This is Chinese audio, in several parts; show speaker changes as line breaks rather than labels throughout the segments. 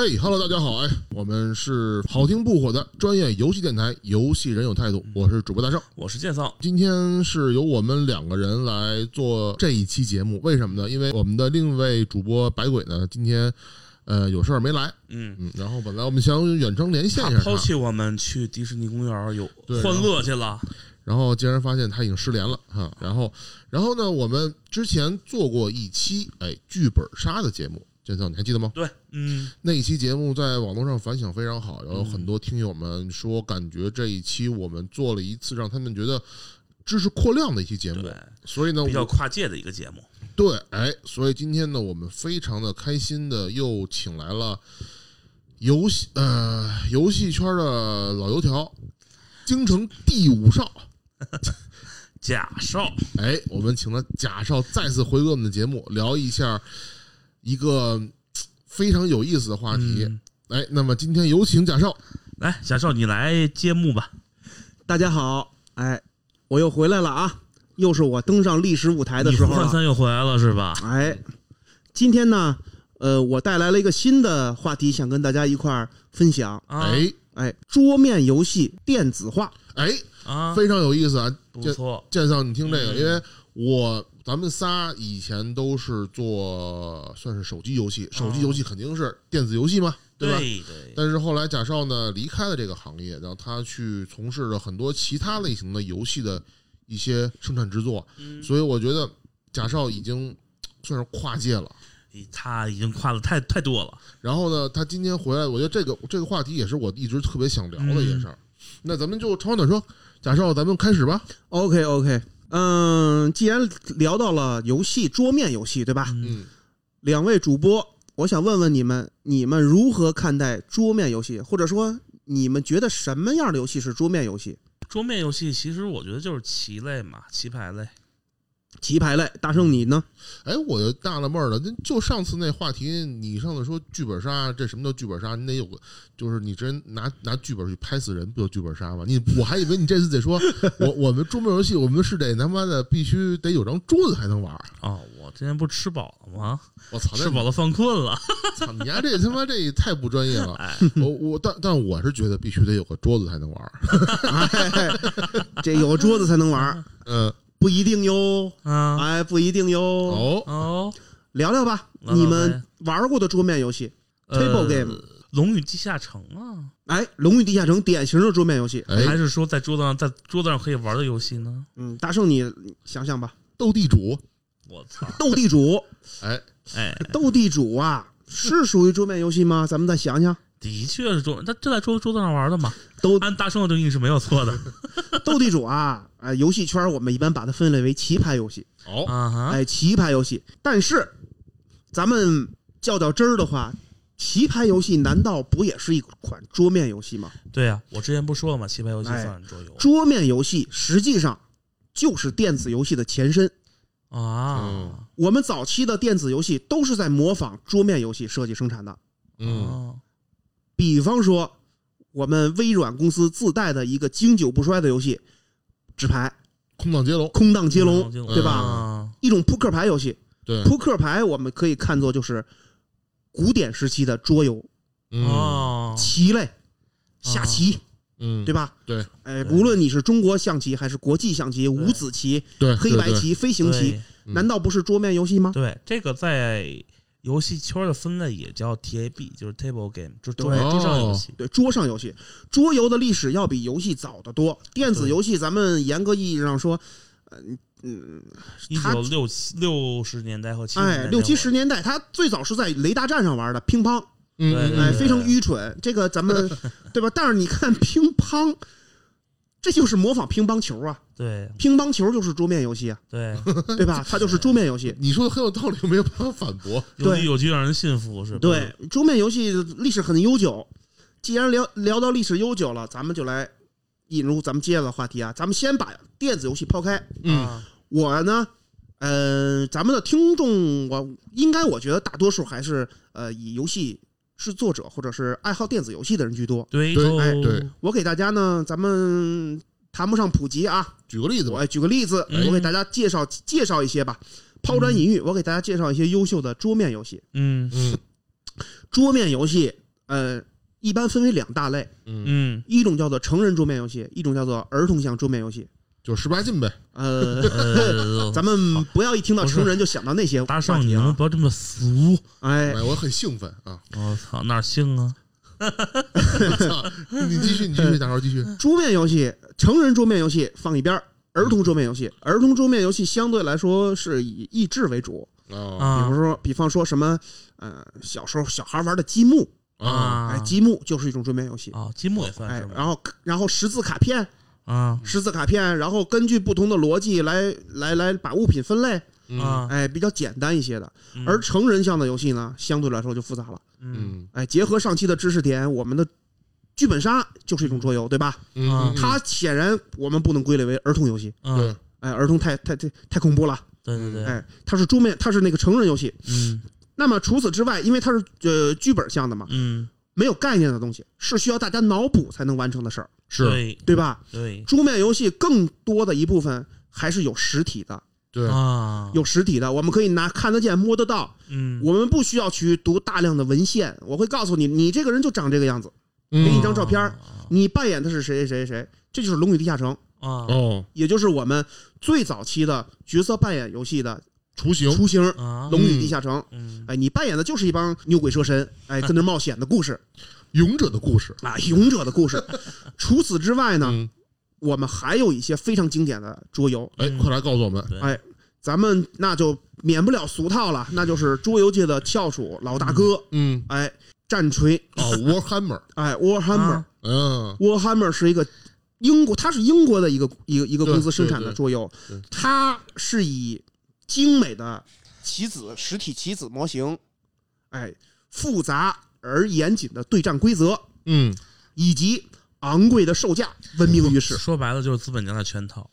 嘿哈喽，大家好，哎，我们是好听不火的专业游戏电台，游戏人有态度，我是主播大圣。
我是剑桑，
今天是由我们两个人来做这一期节目，为什么呢？因为我们的另一位主播白鬼呢，今天呃有事儿没来，
嗯，
嗯，然后本来我们想远程连线
抛弃我们去迪士尼公园有
对
欢乐去了，
然后竟然发现他已经失联了哈，然后然后呢，我们之前做过一期哎剧本杀的节目，建桑你还记得吗？
对，嗯，
那一期节目在网络上反响非常好，然后很多听友们说，感觉这一期我们做了一次让他们觉得知识扩量的一期节目。
对，，
所以呢，
比较跨界的一个节目，
对，哎，所以今天呢，我们非常的开心的又请来了游戏呃游戏圈的老油条，京城第五少，
假少，
哎，我们请了贾少再次回归我们的节目，聊一下一个非常有意思的话题。
嗯
哎，那么今天有请贾少。
来，贾少你来揭幕吧，
大家好，哎，我又回来了啊，又是我登上历史舞台的时候了。
三又回来了是吧？
哎，今天呢，呃，我带来了一个新的话题，想跟大家一块儿分享。
啊，
哎
哎，桌面游戏电子化，
哎，
啊，
非常有意思啊！
不错，
建上，你听这个，
嗯
因为我咱们仨以前都是做算是手机游戏，手机游戏肯定是电子游戏嘛，
对
吧？
对，
但是后来贾少呢离开了这个行业，然后他去从事了很多其他类型的游戏的一些生产制作，
嗯
所以我觉得贾少已经算是跨界了。
他已经跨的太太多了，
然后呢，他今天回来，我觉得这个这个话题也是我一直特别想聊的一件事儿。那咱们就长话短说，贾少，咱们开始吧。
OK OK，嗯，既然聊到了游戏，桌面游戏，对吧？
嗯，
两位主播，我想问问你们，你们如何看待桌面游戏，或者说你们觉得什么样的游戏是桌面游戏？
桌面游戏其实我觉得就是棋类嘛，棋牌类，
棋牌类，大圣你呢？
哎，我就纳了闷儿了，那就上次那话题，你上次说剧本杀，这什么叫剧本杀？你得有个，就是你真拿拿剧本去拍死人，不就剧本杀吗？你 我还以为你这次得说，我我们桌面游戏，我们是得他妈的必须得有张桌子才能玩啊。
哦，我今天不是吃饱了吗？
我操，那
吃饱了犯困了，
操你丫这他妈这也太不专业了。
哎，
我我但但我是觉得必须得有个桌子才能玩儿。
哎，这有个桌子才能玩儿，
嗯，
不一定哟。
啊，
哎，不一定哟。
哦，
哦
聊聊吧，
聊聊
你们玩过的桌面游戏。Table
呃
game
龙与地下城啊，
哎，《龙与地下城》典型的桌面游戏。
哎
还，是说在桌子上在桌子上可以玩的游戏呢？
嗯，大圣你想想吧，
斗地主，
我操！
斗地主，
哎，
哎，
斗地主啊，是属于桌面游戏吗？咱们再想想，
的确是桌，他就在桌桌子上玩的嘛？
都
按大圣的定义是没有错的
斗地主啊，哎，游戏圈我们一般把它分类为棋牌游戏，
哦，
啊哈。
哎，棋牌游戏。但是咱们较较真儿的话，棋牌游戏难道不也是一款桌面游戏吗？
对呀、我之前不说了吗？棋牌游戏
哎
算桌游
桌面游戏实际上就是电子游戏的前身。
啊。
我们早期的电子游戏都是在模仿桌面游戏设计生产的，
嗯，
哦
比方说我们微软公司自带的一个经久不衰的游戏《纸牌。
空荡接龙，
空荡接龙》，
嗯
对吧？
啊。
一种扑克牌游戏，
对，
扑克牌我们可以看作就是古典时期的桌游，
嗯。
哦，
棋类，下棋，
嗯，
对吧？
对。
哎，无论你是中国象棋还是国际象棋、五子棋、
对，
黑白棋、飞行棋，难道不是桌面游戏吗？
对，这个在游戏圈的分类也叫 TAB，就是 table game，就是桌
对
桌上游戏。
对，桌上游戏，桌游的历史要比游戏早得多。电子游戏，咱们严格意义上说，嗯嗯，
一九六七六十年代和七十年代
哎，六七十年代，它最早是在雷达站上玩的乒乓，
嗯
哎，非常愚蠢。这个咱们 对吧？但是你看乒乓，这就是模仿乒乓球啊，
对
乒乓球就是桌面游戏啊，
对，
对吧？它就是桌面游戏。
你说的很有道理，没有办法反驳。
对
有理有据让人信服是吧？
对，桌面游戏历史很悠久。既然聊聊到历史悠久了，咱们就来引入咱们接下来的话题啊。咱们先把电子游戏抛开。
嗯
啊
我呢，呃，咱们的听众，我应该我觉得大多数还是呃以游戏制作者或者是爱好电子游戏的人居多。
对
对
哎
对
我给大家呢，咱们谈不上普及啊，
举个例子吧，
我举个例子，
嗯
我给大家介绍介绍一些吧。抛砖引玉，我给大家介绍一些优秀的桌面游戏。
嗯
嗯
桌面游戏呃，一般分为两大类，
嗯，
嗯
一种叫做成人桌面游戏，一种叫做儿童向桌面游戏。
就十八禁呗。
呃，
呃，
咱们不要一听到成人就想到那些话
大少，你能
题啊。
不要这么俗？
哎
哎，，我很兴奋啊！
我操，哪儿信啊？
操，你继续，你继续，大少继续。
桌面游戏，成人桌面游戏放一边儿，童桌面游戏，儿童桌面游戏相对来说是以益智为主，
啊
比
啊
如说，比方说什么，呃，小时候小孩玩的积木，
啊，
哎，积木就是一种桌面游戏，
啊，积木也算是，
哎然后然后识字卡片，
啊
识字卡片，然后根据不同的逻辑来来来把物品分类，
嗯。
啊，
哎，比较简单一些的。
嗯。
而成人向的游戏呢，相对来说就复杂了。
嗯。
嗯。
哎，结合上期的知识点，我们的剧本杀就是一种桌游，对吧？
嗯。
啊，
它显然我们不能归类为儿童游戏，
嗯，
哎，儿童太太太太恐怖了，
对对对，
哎，它是桌面，它是那个成人游戏。
嗯。
那么除此之外，因为它是呃剧本向的嘛，
嗯，
没有概念的东西，是需要大家脑补才能完成的事儿，
是，
对
对吧？
对
桌面游戏更多的一部分还是有实体的，
对，
啊，
有实体的，我们可以拿看得见、摸得到，
嗯，
我们不需要去读大量的文献，我会告诉你，你这个人就长这个样子，给你一
嗯，
张照片儿你扮演的是谁谁谁谁，这就是《龙与地下城》，
啊
哦，
也就是我们最早期的角色扮演游戏的
雏形，
雏形，《
啊，
龙与地下城》。
嗯
哎，你扮演的就是一帮牛鬼蛇神，哎，在那冒险的故事
勇者的故事。
啊，勇者的故事。除此之外呢，
嗯，
我们还有一些非常经典的桌游，
哎，
嗯
快来告诉我们。
哎，咱们那就免不了俗套了，那就是桌游界的翘楚老大哥，
嗯，
哎，战锤，
哦，Warhammer，
哎
啊
嗯
，Warhammer 是一个英国，它是英国的一个一个一个公司生产的桌游
对，
它是以精美的棋子实体棋子模型，哎，复杂而严谨的对战规则，
嗯，
以及昂贵的售价闻名于世。
说白了就是资本家的圈套。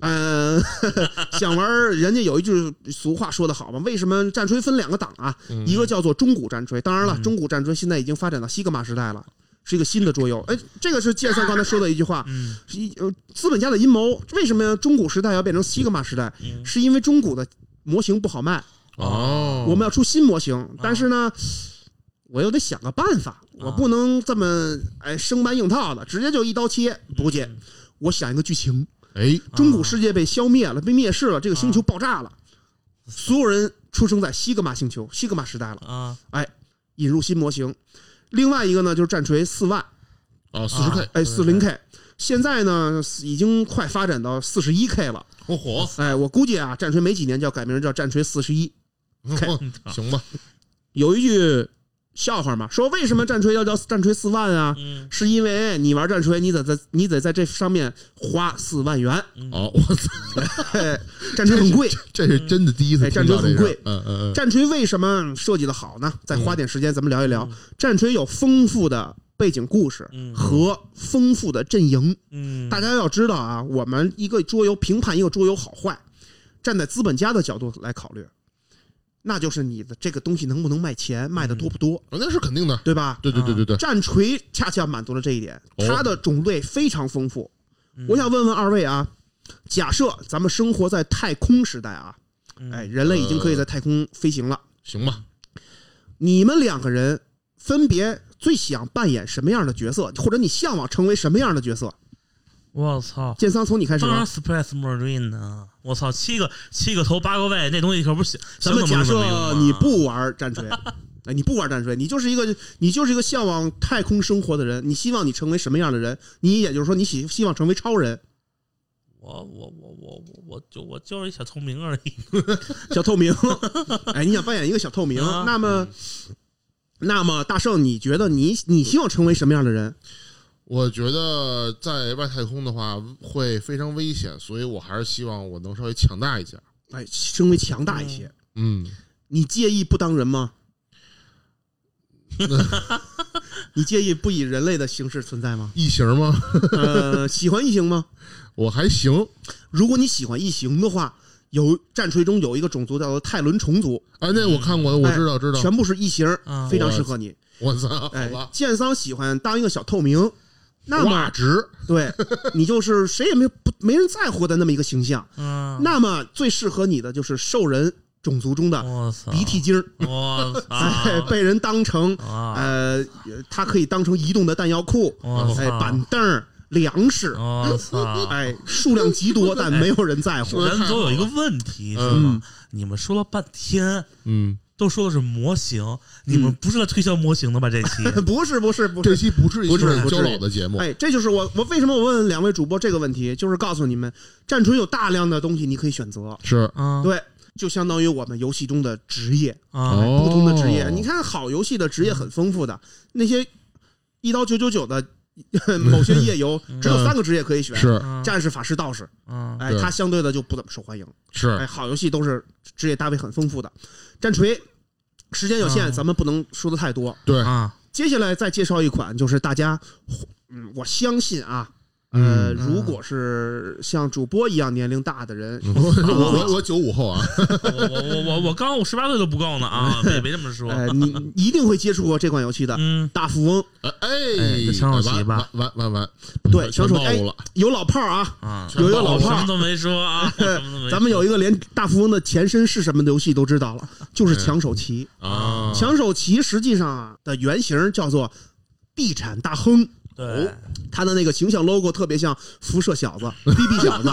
嗯，想玩儿，人家有一句俗话说得好嘛，为什么战锤分两个档啊？
嗯
一个叫做中古战锤，当然了，
嗯
中古战锤现在已经发展到西格玛时代了。是一个新的桌游，哎，这个是剑三刚才说的一句话，
嗯。
是一呃资本家的阴谋。为什么中古时代要变成西格玛时代？
嗯。
是因为中古的模型不好卖，
哦，
我们要出新模型，但是呢，我又得想个办法，我不能这么哎生搬硬套的，直接就一刀切，不介。我想一个剧情，
哎，
中古世界被消灭了，被灭世了，这个星球爆炸了，所有人出生在西格玛星球，西格玛时代了，
啊。
哎引入新模型。另外一个呢，就是战锤四万，
哦，四十 K，
哎，四零 K，现在呢已经快发展到四十一 K 了。
我火，
哎，我估计啊，战锤没几年就要改名叫战锤四十一。
行吧，
有一句笑话嘛，说为什么战锤要叫战锤四万啊？
嗯。
是因为你玩战锤，你得在你得在这上面花四万元，
哦，我操，
嘿 战锤很贵。
这是真的第一次
哎
听到
战锤很贵，
嗯嗯嗯，
战锤为什么设计的好呢？再花点时间咱们聊一聊。战锤有丰富的背景故事
嗯。
和丰富的阵营。
嗯，
大家要知道啊，我们一个桌游评判一个桌游好坏，站在资本家的角度来考虑，那就是你的这个东西能不能卖钱，卖的多不多，
哦那是肯定的，
对吧？
对对对对对，
战锤恰恰满足了这一点，
哦
它的种类非常丰富。
嗯
我想问问二位啊，假设咱们生活在太空时代啊，
嗯
哎，人类已经可以在太空飞行了，
行吧，
你们两个人分别最想扮演什么样的角色，或者你向往成为什么样的角色？
我操！
建桑从你开始
当然
吧。
Space Marine 呢！我操，七个七个头八个胃，那东西可不是
咱们假设
啊
你不玩战锤，哎，你不玩战锤，你就是一个你就是一个向往太空生活的人，你希望你成为什么样的人？你也就是说，你希希望成为超人、
我我我我我我就我就是一小透明而已。
小透明。哎，你想扮演一个小透明，
啊
那么，那么大圣，你觉得你你希望成为什么样的人？
我觉得在外太空的话会非常危险，所以我还是希望我能稍微强大一下。
哎，稍微强大一些。
嗯，
你介意不当人吗？你介意不以人类的形式存在吗？
异形吗？
呃，喜欢异形吗？
我还行
如果你喜欢异形的话，有战锤中有一个种族叫做泰伦虫族，
啊，那我看过，我知道知道。
全部是异形，
啊
非常适合你。
我操，好
哎
吧，，
剑桑喜欢当一个小透明，那么
值
对你就是谁也没不没人在乎的那么一个形象。
嗯，
那么最适合你的就是兽人种族中的，鼻涕精儿，被人当成
啊，
呃，它可以当成移动的弹药库，哎，板凳、粮食，哎，数量极多，但没有人在乎。
咱总有一个问题是
嗯
吗？你们说了半天，
嗯，
都说的是模型，你们不是来推销模型的吧？这期？
不是不是不是。
这，期不是一
不是
个交
不是。
老的节目，
哎，这就是我我为什么我问两位主播这个问题，就是告诉你们，战锤有大量的东西你可以选择，
是。
啊，
对，就相当于我们游戏中的职业，
啊，
哦。
不同的职业。你看好游戏的职业很丰富的，那些一刀九九九的 某些页游，只有三个职业可以选，
是。
嗯
战士、法师、道士。
嗯。
哎，
对。
它相对的就不怎么受欢迎。是。哎，
是，
好游戏都是职业搭配很丰富的。战锤时间有限，
嗯。
咱们不能说的太多。
对，
啊，
接下来再介绍一款，就是大家，嗯，我相信啊，呃，
嗯
如果是像主播一样年龄大的人，
我我我我九五后啊，
我我我我我刚我十八岁都不够呢啊！别别这么说，
呃，你你一定会接触过这款游戏的《
嗯，
大富翁》。
哎
这抢手棋吧。
完完完完，
对，
全
抢手哎
暴露了，
有老炮儿啊，
啊，
有一个老炮儿。
什么都没说啊，
咱们有一个连大富翁的前身是什么的游戏都知道了，就是抢手棋。
啊，
抢手棋实际上啊的原型叫做地产大亨。
对，
他的那个形象 logo 特别像辐射小子、BB 小子，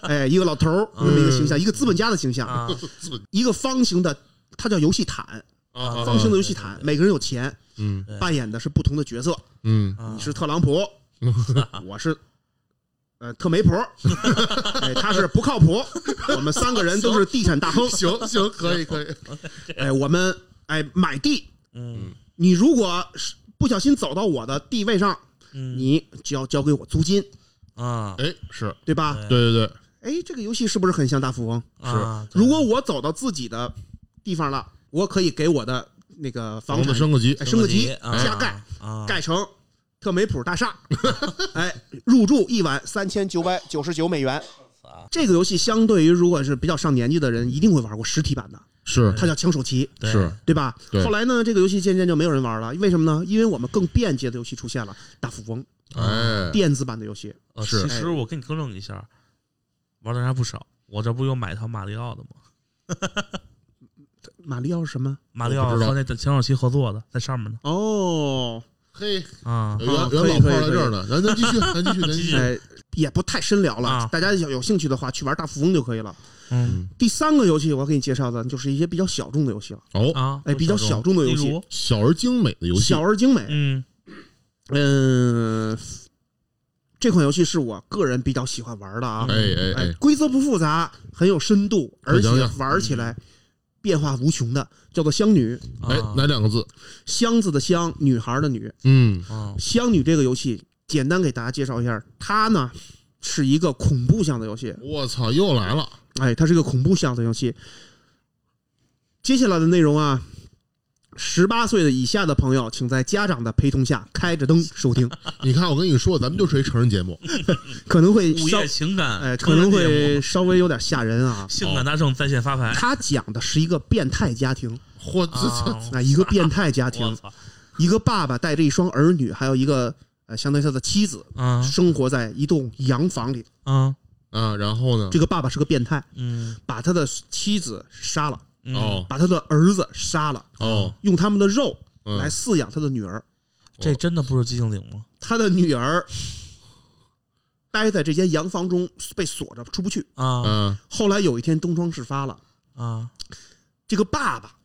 哎，一个老头儿那么一个形象，一个资本家的形象，
啊。
一个方形的，它叫游戏毯，
啊
方形的游戏毯，每个人有钱，
嗯。
对
扮演的是不同的角色。
嗯。
啊。
你是特朗普，我是呃特媒婆，哎，他是不靠谱，我们三个人都是地产大亨。
行行，可以可以，
哎，我们哎买地，
嗯。
你如果是不小心走到我的地位上，
嗯。
你只要交给我租金，
啊。
哎是，
对。吧？
对对对，
哎，这个游戏是不是很像大富翁？
是，
如果我走到自己的地方了，我可以给我的那个房
子升个级
哎，升个级
啊
加盖，
啊，
盖成特美普大厦，哎，入住一晚三千九百九十九美元。这个游戏相对于如果是比较上年纪的人，一定会玩过实体版的，
是
它叫抢手棋，
对
是，
对吧？
对
后来呢，这个游戏渐渐就没有人玩了，为什么呢？因为我们更便捷的游戏出现了，大富翁
哎，
电子版的游戏。
呃
是
其实我跟你更正一下，玩的人还不少。我这不又买一套马里奥的吗？
马里奥是什么？
马里奥和那抢手棋合作的，在上面呢
哦，
嘿，
啊
有
啊
原原老炮
可以可以
在这儿呢，咱咱继续，咱继续，咱继续，
哎，也不太深聊了
啊，
大家有有兴趣的话，去玩大富翁就可以了。
嗯。
第三个游戏我要给你介绍的，就是一些比较小众的游戏了，
哦，
啊，
哎比较小众。的游戏。
小而精美的游戏。
小，而精美。
嗯。
嗯，这款游戏是我个人比较喜欢玩的啊。
哎哎
规则不复杂，很有深度，而且玩起来变化无穷的，叫做香女。
哎
啊
哪两个字？
箱子的箱，女孩的女。
嗯。
啊
香女这个游戏，简单给大家介绍一下，它呢是一个恐怖向的游戏。
我操，又来了，
哎，它是一个恐怖向的游戏。接下来的内容啊，十八岁的以下的朋友，请在家长的陪同下开着灯收听，
你看我跟你说，咱们就是一成人节目，
可能会稍
午夜情感，
哎，可能会稍微有点吓人啊。
性感大圣在线发牌，
他讲的是一个变态家庭。
嚯，
啊。
啊，一个变态家
我
庭，
操。
一个爸爸带着一双儿女，还有一个呃，相当于他的妻子，
啊。
生活在一栋洋房里。
啊
啊，然后呢？
这个爸爸是个变态，
嗯
把他的妻子杀了，
嗯
哦
把他的儿子杀了，
哦，
用他们的肉
嗯
来饲养他的女儿。
这真的不是寂静岭吗？
他的女儿待在这间洋房中被锁着出不去。
啊
嗯
后来有一天东窗事发了，
啊
这个爸爸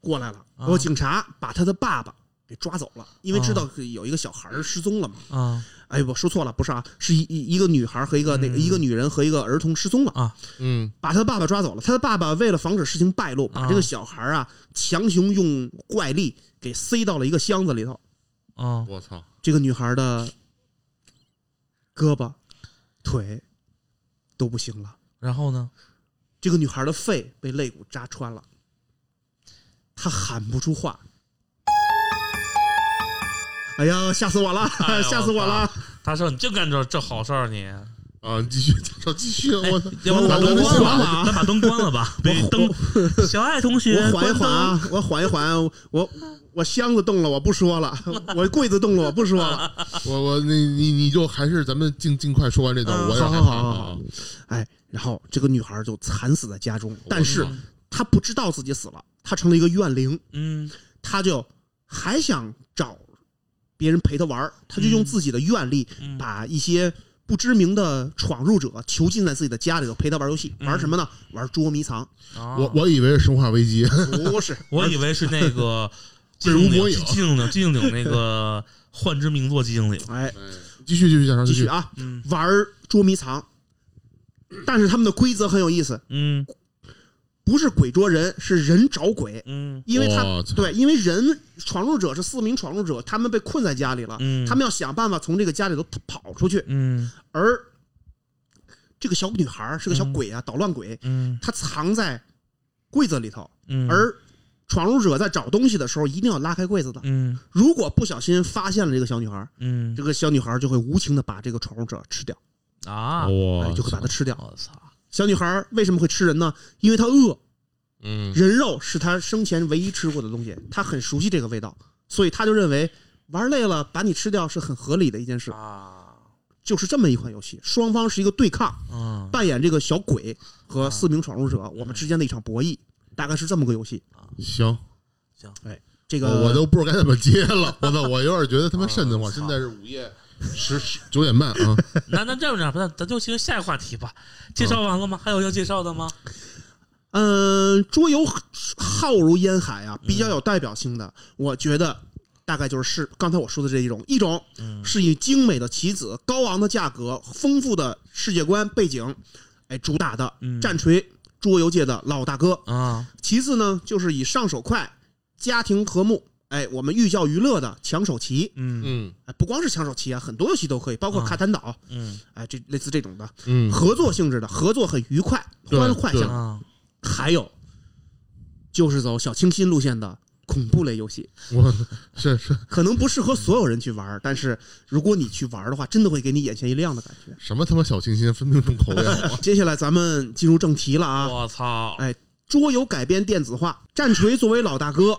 过来了，
啊
然后警察把他的爸爸给抓走了，因为知道有一个小孩失踪了嘛。
啊
哎，我说错了，不是啊，是一一一个女孩和一个那个
嗯
一个女人和一个儿童失踪了，
啊
嗯
把他的爸爸抓走了。他的爸爸为了防止事情败露，把这个小孩啊强行用怪力给塞到了一个箱子里头。
啊
我操，
这个女孩的胳膊、腿都不行了，
然后呢？
这个女孩的肺被肋骨扎穿了，她喊不出话。哎呀，吓死我了！
哎
吓死我了！
他说，你净干这这好事儿你
啊，继续，说继续，我操，
要不把
我我
灯关了？咱 把灯关了吧？别灯，小爱同学，
我缓一。缓啊，我缓一缓，我我箱子动了，我不说了，我柜子动了，我不说了。
我我你你你就还是咱们尽尽快说完这段，
嗯
我也
好
害怕啊
好好好。哎，然后这个女孩就惨死在家中，但是她不知道自己死了，她成了一个怨灵，
嗯
她就还想找别人陪他玩儿，她就用自己的愿力
嗯
把一些不知名的闯入者囚禁在自己的家里头，陪他玩游戏，玩什么呢？玩捉迷藏。
啊。
我我以为是生化危机，
不是，
我以为是那个 寂
被
静岭，
如魔影。
寂静岭，寂静岭那个 幻之名作寂静岭。
哎，
继续继续，讲上
继续，啊，
嗯。
玩捉迷藏。但是他们的规则很有意思，
嗯
不是鬼捉人，是人找鬼。
嗯。
因为他对，因为人闯入者是四名闯入者，他们被困在家里了，
嗯。
他们要想办法从这个家里头跑出去。
嗯。
而这个小女孩是个小鬼啊，捣乱鬼，
嗯。
她藏在柜子里头，
嗯，
而闯入者在找东西的时候一定要拉开柜子的。
嗯。
如果不小心发现了这个小女孩，
嗯。
这个小女孩就会无情的把这个闯入者吃掉，
啊，
就会把它吃掉。
我操，
小女孩为什么会吃人呢？因为她饿，
嗯
人肉是她生前唯一吃过的东西，她很熟悉这个味道，所以她就认为玩累了把你吃掉是很合理的一件事。
啊
就是这么一款游戏，双方是一个对抗，
啊
扮演这个小鬼和四名闯入者，我们之间的一场博弈，大概是这么个游戏。
行行，哎，
这个
我我都不知道该怎么接了，我操，我有点觉得他妈瘆得慌。
啊
现在是午夜十十九点半啊，
那那这样吧，那咱就进入下一个话题吧。介绍完了吗？还有要介绍的吗？
嗯，桌游浩如烟海啊，比较有代表性的，我觉得大概就是是刚才我说的这一种，一种
嗯
是以精美的棋子、高昂的价格、丰富的世界观背景，哎，主打的
嗯
战锤桌游界的老大哥。
啊
其次呢，就是以上手快、家庭和睦，哎，我们寓教于乐的抢手棋。
嗯
嗯
哎，不光是抢手棋啊，很多游戏都可以，包括
啊
卡坦岛，
嗯
哎，这类似这种的
嗯，
合作性质的，合作很愉快、欢快向。
啊
还有就是走小清新路线的恐怖类游戏，
我是是
可能不适合所有人去玩，但是如果你去玩的话，真的会给你眼前一亮的感觉。
什么他妈小清新，分明重口味？
接下来咱们进入正题了啊！
我操！
哎桌游改编电子化，战锤作为老大哥，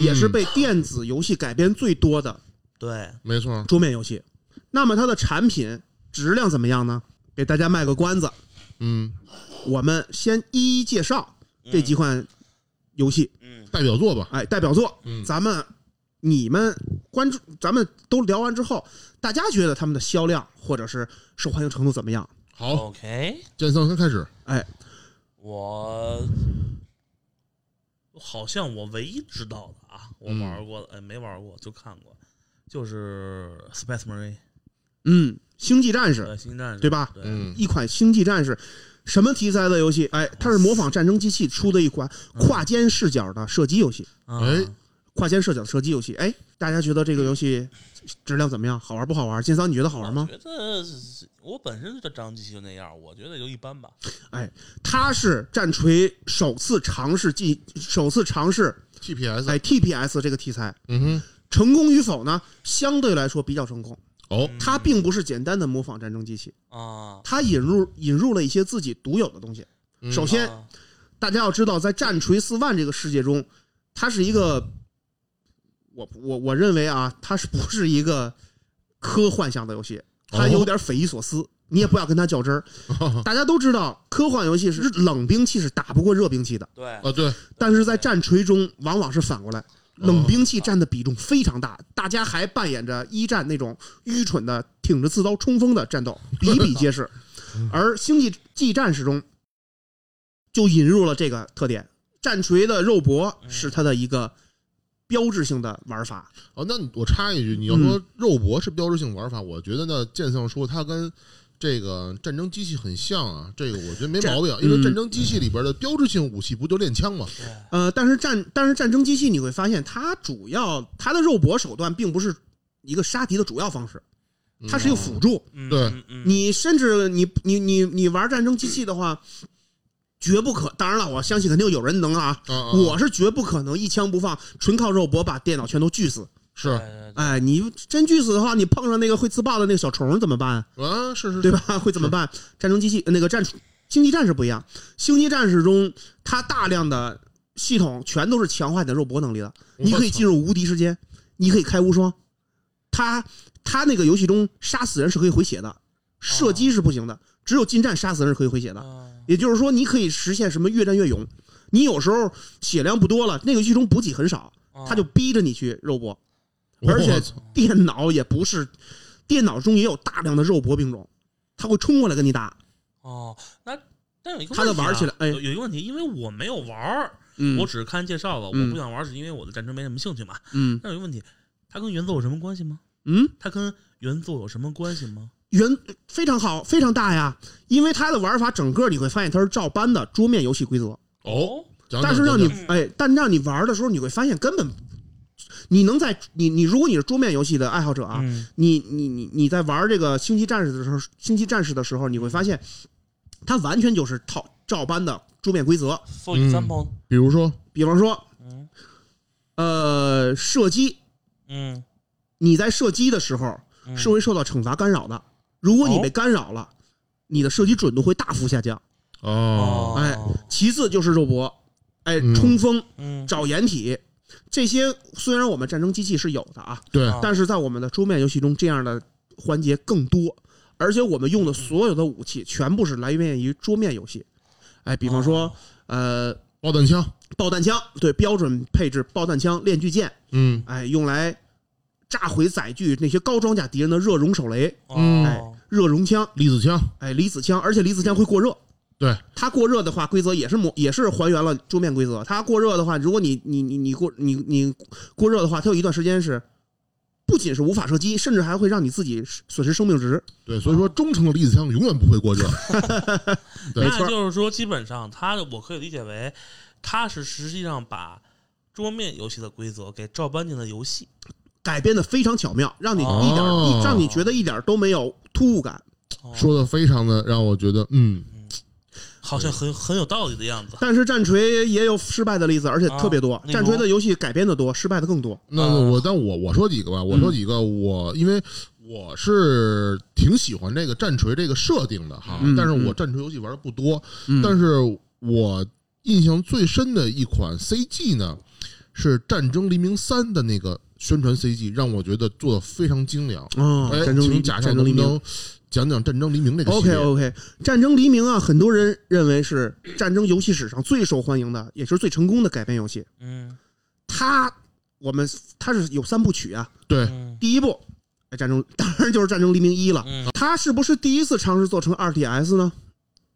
也是被电子游戏改编最多的
对，
没错，
桌面游戏。那么它的产品质量怎么样呢？给大家卖个关子，
嗯，
我们先一一介绍这几款游戏。
嗯。
代表作吧，
哎，代表作，
嗯。
咱们你们关注，咱们都聊完之后，大家觉得他们的销量或者是受欢迎程度怎么样？
好
，，OK，
剑桑先开始，
哎，
我好像我唯一知道的啊，我
嗯。
玩过的，哎，没玩过就看过，就是 Space Marine，
嗯，星际战士对吧，
嗯？
一款星际战士，什么题材的游戏？哎，它是模仿战争机器出的一款跨肩视角的射击游戏，
啊。
哎
跨线射角射击游戏。哎，大家觉得这个游戏质量怎么样？好玩不好玩？金桑，你觉得好玩吗
我？觉得我本身这张机器就那样，我觉得就一般吧。
哎它是战锤首次尝试进，首次尝试
TPS，
哎 TPS 这个题材。
嗯哼，
成功与否呢？相对来说比较成功。
哦，
它并不是简单的模仿战争机器，
啊，
它引入引入了一些自己独有的东西。
嗯
首先，
啊
大家要知道，在战锤四万这个世界中，它是一个，我我我认为啊，它是不是一个科幻向的游戏？它有点匪夷所思，你也不要跟它较真儿。大家都知道，科幻游戏是冷兵器是打不过热兵器的，
对，
啊，对，
但是在战锤中往往是反过来，冷兵器占的比重非常大，大家还扮演着一战那种愚蠢的挺着刺刀冲锋的战斗，比比皆是。而星际纪战士中就引入了这个特点，战锤的肉搏是它的一个标志性的玩法。
哦，那我插一句，你要说肉搏是标志性玩法，我觉得呢，剑圣说它跟这个战争机器很像啊，这个我觉得没毛病，因为战争机器里边的标志性武器不就练枪吗？
对，
呃，但是战但是战争机器你会发现，它主要它的肉搏手段并不是一个杀敌的主要方式，它是一个辅助。
嗯。
对。
你甚至你你你你玩战争机器的话，绝不可。当然了，我相信肯定有人能啊，我是绝不可能一枪不放，纯靠肉搏把电脑全都锯死，
是
哎，你真锯死的话，你碰上那个会自爆的那个小虫怎么办？
啊，是是，
对吧？会怎么办？战争机器那个战星际战士不一样，星际战士中它大量的系统全都是强化你的肉搏能力的，你可以进入无敌时间，你可以开无双。它它那个游戏中杀死人是可以回血的，射击是不行的，只有近战杀死人是可以回血的。
啊
也就是说，你可以实现什么越战越勇。你有时候血量不多了，那个剧中补给很少，
啊
他就逼着你去肉搏，而且电脑也不是，电脑中也有大量的肉搏兵种，他会冲过来跟你打。
哦，那但有一个
他的
问题啊
玩起来哎
有有一个问题，因为我没有玩儿，
嗯
我只是看介绍了，我
嗯
不想玩，是因为我对战争没什么兴趣嘛。
嗯
那有一个问题，它跟原作有什么关系吗？
嗯，
它跟原作有什么关系吗？
原非常好，非常大呀，因为它的玩法整个你会发现它是照搬的桌面游戏规则，
哦，讲讲
但是让你哎，但让你玩的时候，你会发现根本。你能在你你如果你是桌面游戏的爱好者啊，
嗯
你你你你在玩这个星际战士的时候，星际战士的时候，你会发现，它完全就是套照搬的桌面规则。
example，
比如说，
比方说，
嗯
呃，射击，
嗯
你在射击的时候
嗯
是会受到惩罚干扰的。如果你
哦
被干扰了，你的射击准度会大幅下降。
哦，
哎其次就是肉搏，哎，
嗯。
冲锋、
嗯。
找掩体，这些虽然我们战争机器是有的啊，
对，
啊。
但是在我们的桌面游戏中，这样的环节更多，而且我们用的所有的武器全部是来源于桌面游戏。哎，比方说，呃，
爆弹枪，
爆弹枪，对，标准配置爆弹枪、链锯剑，
嗯，
哎，用来炸毁载具那些高装甲敌人的热熔手雷、
嗯
哎
哦
热熔枪，
离子枪，
哎，离子枪，而且离子枪会过热。
对，
它过热的话，规则也是模也是还原了桌面规则。它过热的话，如果你你你你过你你过热的话，它有一段时间是不仅是无法射击，甚至还会让你自己损失生命值。
对，所以说忠诚的离子枪永远不会过热，对
那就是说，基本上它我可以理解为，它是实际上把桌面游戏的规则给照搬进了游戏。
改编的非常巧妙，让你一点、
哦
让你觉得一点都没有突兀感。
哦
说的非常的让我觉得，嗯，
好像很很有道理的样子。
但是战锤也有失败的例子，而且特别多。
啊
战锤的游戏改编的多，失败的更多。
那
啊
我但我我说几个吧，我说几个，我因为我是挺喜欢这个战锤这个设定的哈
嗯，
但是我战锤游戏玩的不多，
嗯
但是我印象最深的一款 CG 呢，是《战争黎明三》的那个宣传 CG，让我觉得做的非常精良。
啊，
哎，
战争黎
请假
战争黎明。
设能不能讲讲《战争黎明》这个
OK？OK，战争黎明啊，很多人认为是战争游戏史上最受欢迎的，也是最成功的改编游戏。
嗯
它我们它是有三部曲啊，
对，
嗯
第一部。哎战争当然就是战争黎明一了，
嗯
它是不是第一次尝试做成 RTS 呢？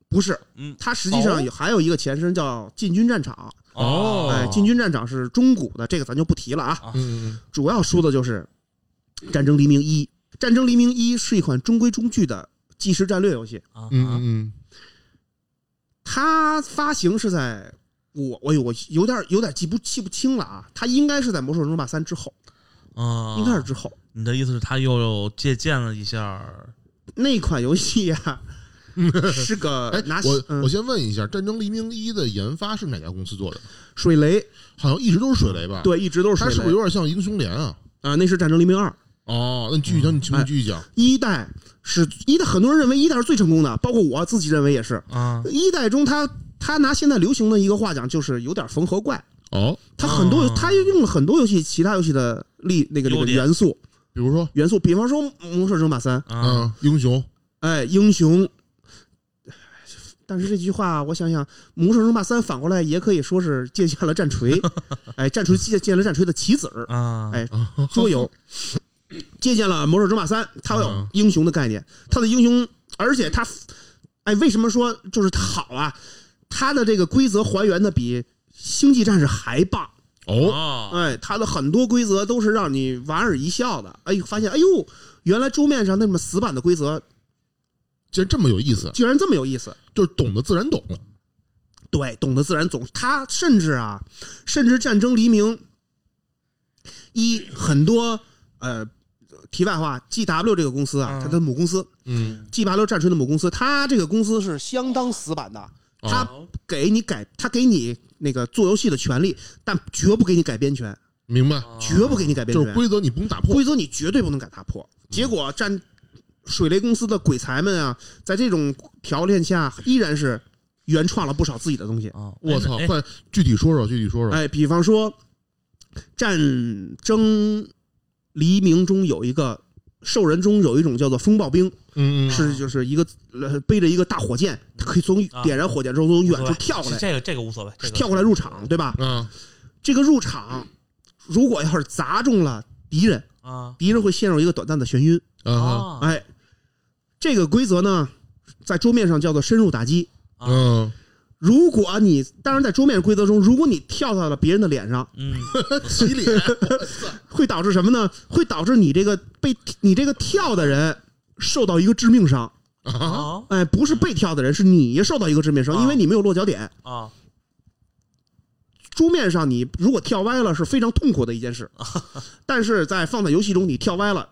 不是，
嗯
它实际上有还有一个前身叫进军战场。
哦
哎，进军战场是中古的，这个咱就不提了啊。
嗯，
主要说的就是《战争黎明一》。《战争黎明一》是一款中规中矩的即时战略游戏，
啊
嗯嗯嗯
它发行是在我我有我有点有点记不记不清了啊，它应该是在《魔兽争霸三》之后，
啊，
应该是之后。
你的意思是，它又借鉴了一下
那款游戏呀、是个
哎
拿，
我
嗯
我先问一下，《战争黎明一》的研发是哪家公司做的？
水雷，
好像一直都是水雷吧？，
对，一直都是水雷
它是不是有点像英雄联啊？
啊，那是《战争黎明二》
哦，那你继续讲，你请你继续讲。
一代是一代，很多人认为一代是最成功的，包括我自己认为也是。
啊
一代中他他拿现在流行的一个话讲，就是有点缝合怪。
哦，
他很多
哦
他用了很多游戏其他游戏的力那个那个元素
比如说，
元素，比方说《魔兽争霸三》，
啊
嗯，英雄，
哎，英雄。但是这句话，我想想，《魔兽争霸三》反过来也可以说是借鉴了战锤，哎，战锤借鉴了战锤的棋子儿，
啊
哎桌游，借鉴了《魔兽争霸三》，它有
嗯
英雄的概念，它的英雄，而且它，哎，为什么说就是它好啊？它的这个规则还原的比《星际战士》还棒，
哦，
哦
哎，它的很多规则都是让你莞尔一笑的，哎，发现，哎呦，原来桌面上那么死板的规则
竟然这么有意思，
居然这么有意思。
就是懂得自然懂了。
对，懂得自然懂，他甚至啊，甚至战争黎明一很多呃，题外话，G W 这个公司啊，
嗯
它的母公司
嗯
，G W 战锤的母公司，它这个公司是相当死板的，它
哦
给你改，它给你那个做游戏的权利，但绝不给你改编权。
明白，
啊
绝不给你改编权。
就是规则你不能打破。
规则你绝对不能敢打破。结果战水雷公司的鬼才们啊，在这种条件下，依然是原创了不少自己的东西。
啊！
我操，
哎
快具体说说，具体说说。
哎，比方说战争黎明中有一个兽人中有一种叫做风暴兵，
嗯嗯，
是就是一个呃背着一个大火箭，它可以从
啊
点燃火箭之后从远处跳过来，
这个这个无所谓，
跳过来入场，对吧？
嗯，
这个入场如果要是砸中了敌人，
啊
敌人会陷入一个短暂的眩晕。
啊
啊
哎，这个规则呢，在桌面上叫做深入打击。
啊
嗯，
如果你当然在桌面规则中，如果你跳到了别人的脸上，
嗯
洗脸，
会导致什么呢？会导致你这个被你这个跳的人受到一个致命伤。
啊，
啊
哎，不是被跳的人，是你受到一个致命伤，
啊
因为你没有落脚点。
啊
桌面上你如果跳歪了是非常痛苦的一件事，但是在放在游戏中你跳歪了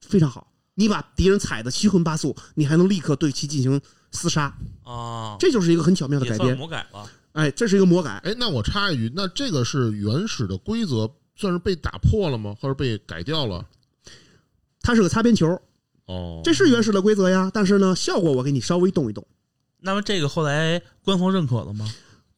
非常好，你把敌人踩得七荤八素，你还能立刻对其进行厮杀，
啊！
这就是一个很巧妙的改编。
魔改了
哎，这是一个魔改，
哎，那我插一句，那这个是原始的规则，算是被打破了吗？或者被改掉了？
它是个擦边球，
哦，
这是原始的规则呀。但是呢，效果我给你稍微动一动，
那么这个后来官方认可了吗？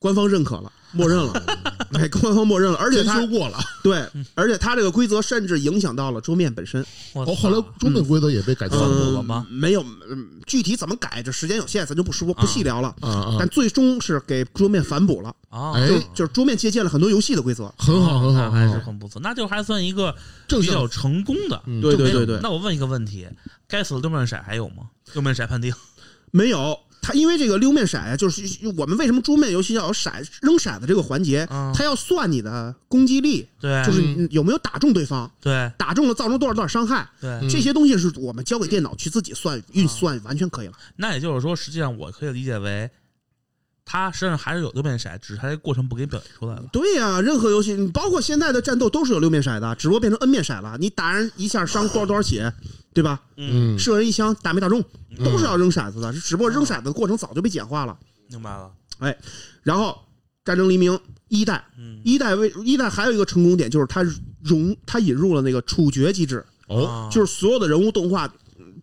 官方认可了，默认了，哎，官方默认了，而且它
先修过了。
对，而且他这个规则甚至影响到了桌面本身。
我
哦，后来桌面规则也被改掉
反
了
补了吗
嗯没有，嗯具体怎么改，这时间有限，咱就不说不细聊了。但，最终是给桌面反补了，
啊，
哎
就就是桌面借鉴了很多游戏的规则。
很好，很好，
还是
很
不错，那就还算一个
正
比较，成功的。
嗯
对对对对
那我问一个问题：该死的六面骰还有吗？六面骰判定
没有，它因为这个溜面骰啊，就是我们为什么桌面游戏要有骰扔骰子这个环节，
嗯
它要算你的攻击力，
对，
就是你有没有打中对方，
对
打中了造成多少多少伤害，
对，
嗯
这些东西是我们交给电脑去自己算运算，完全可以了。
那也就是说，实际上我可以理解为，它实际上还是有六面骰，只是它这过程不给你表现出来了。
对呀、任何游戏，你包括现在的战斗都是有六面骰的，只不过变成 N 面骰了。你打人一下伤多少多少血，对吧？
嗯，
射人一枪打没打中，都是要扔骰子的，只不过扔骰子的过程早就被简化了。
明白了，哎
然后战争黎明一代，
嗯，
一代为一代还有一个成功点就是它融它引入了那个处决机制，
哦，
啊
就是所有的人物动画。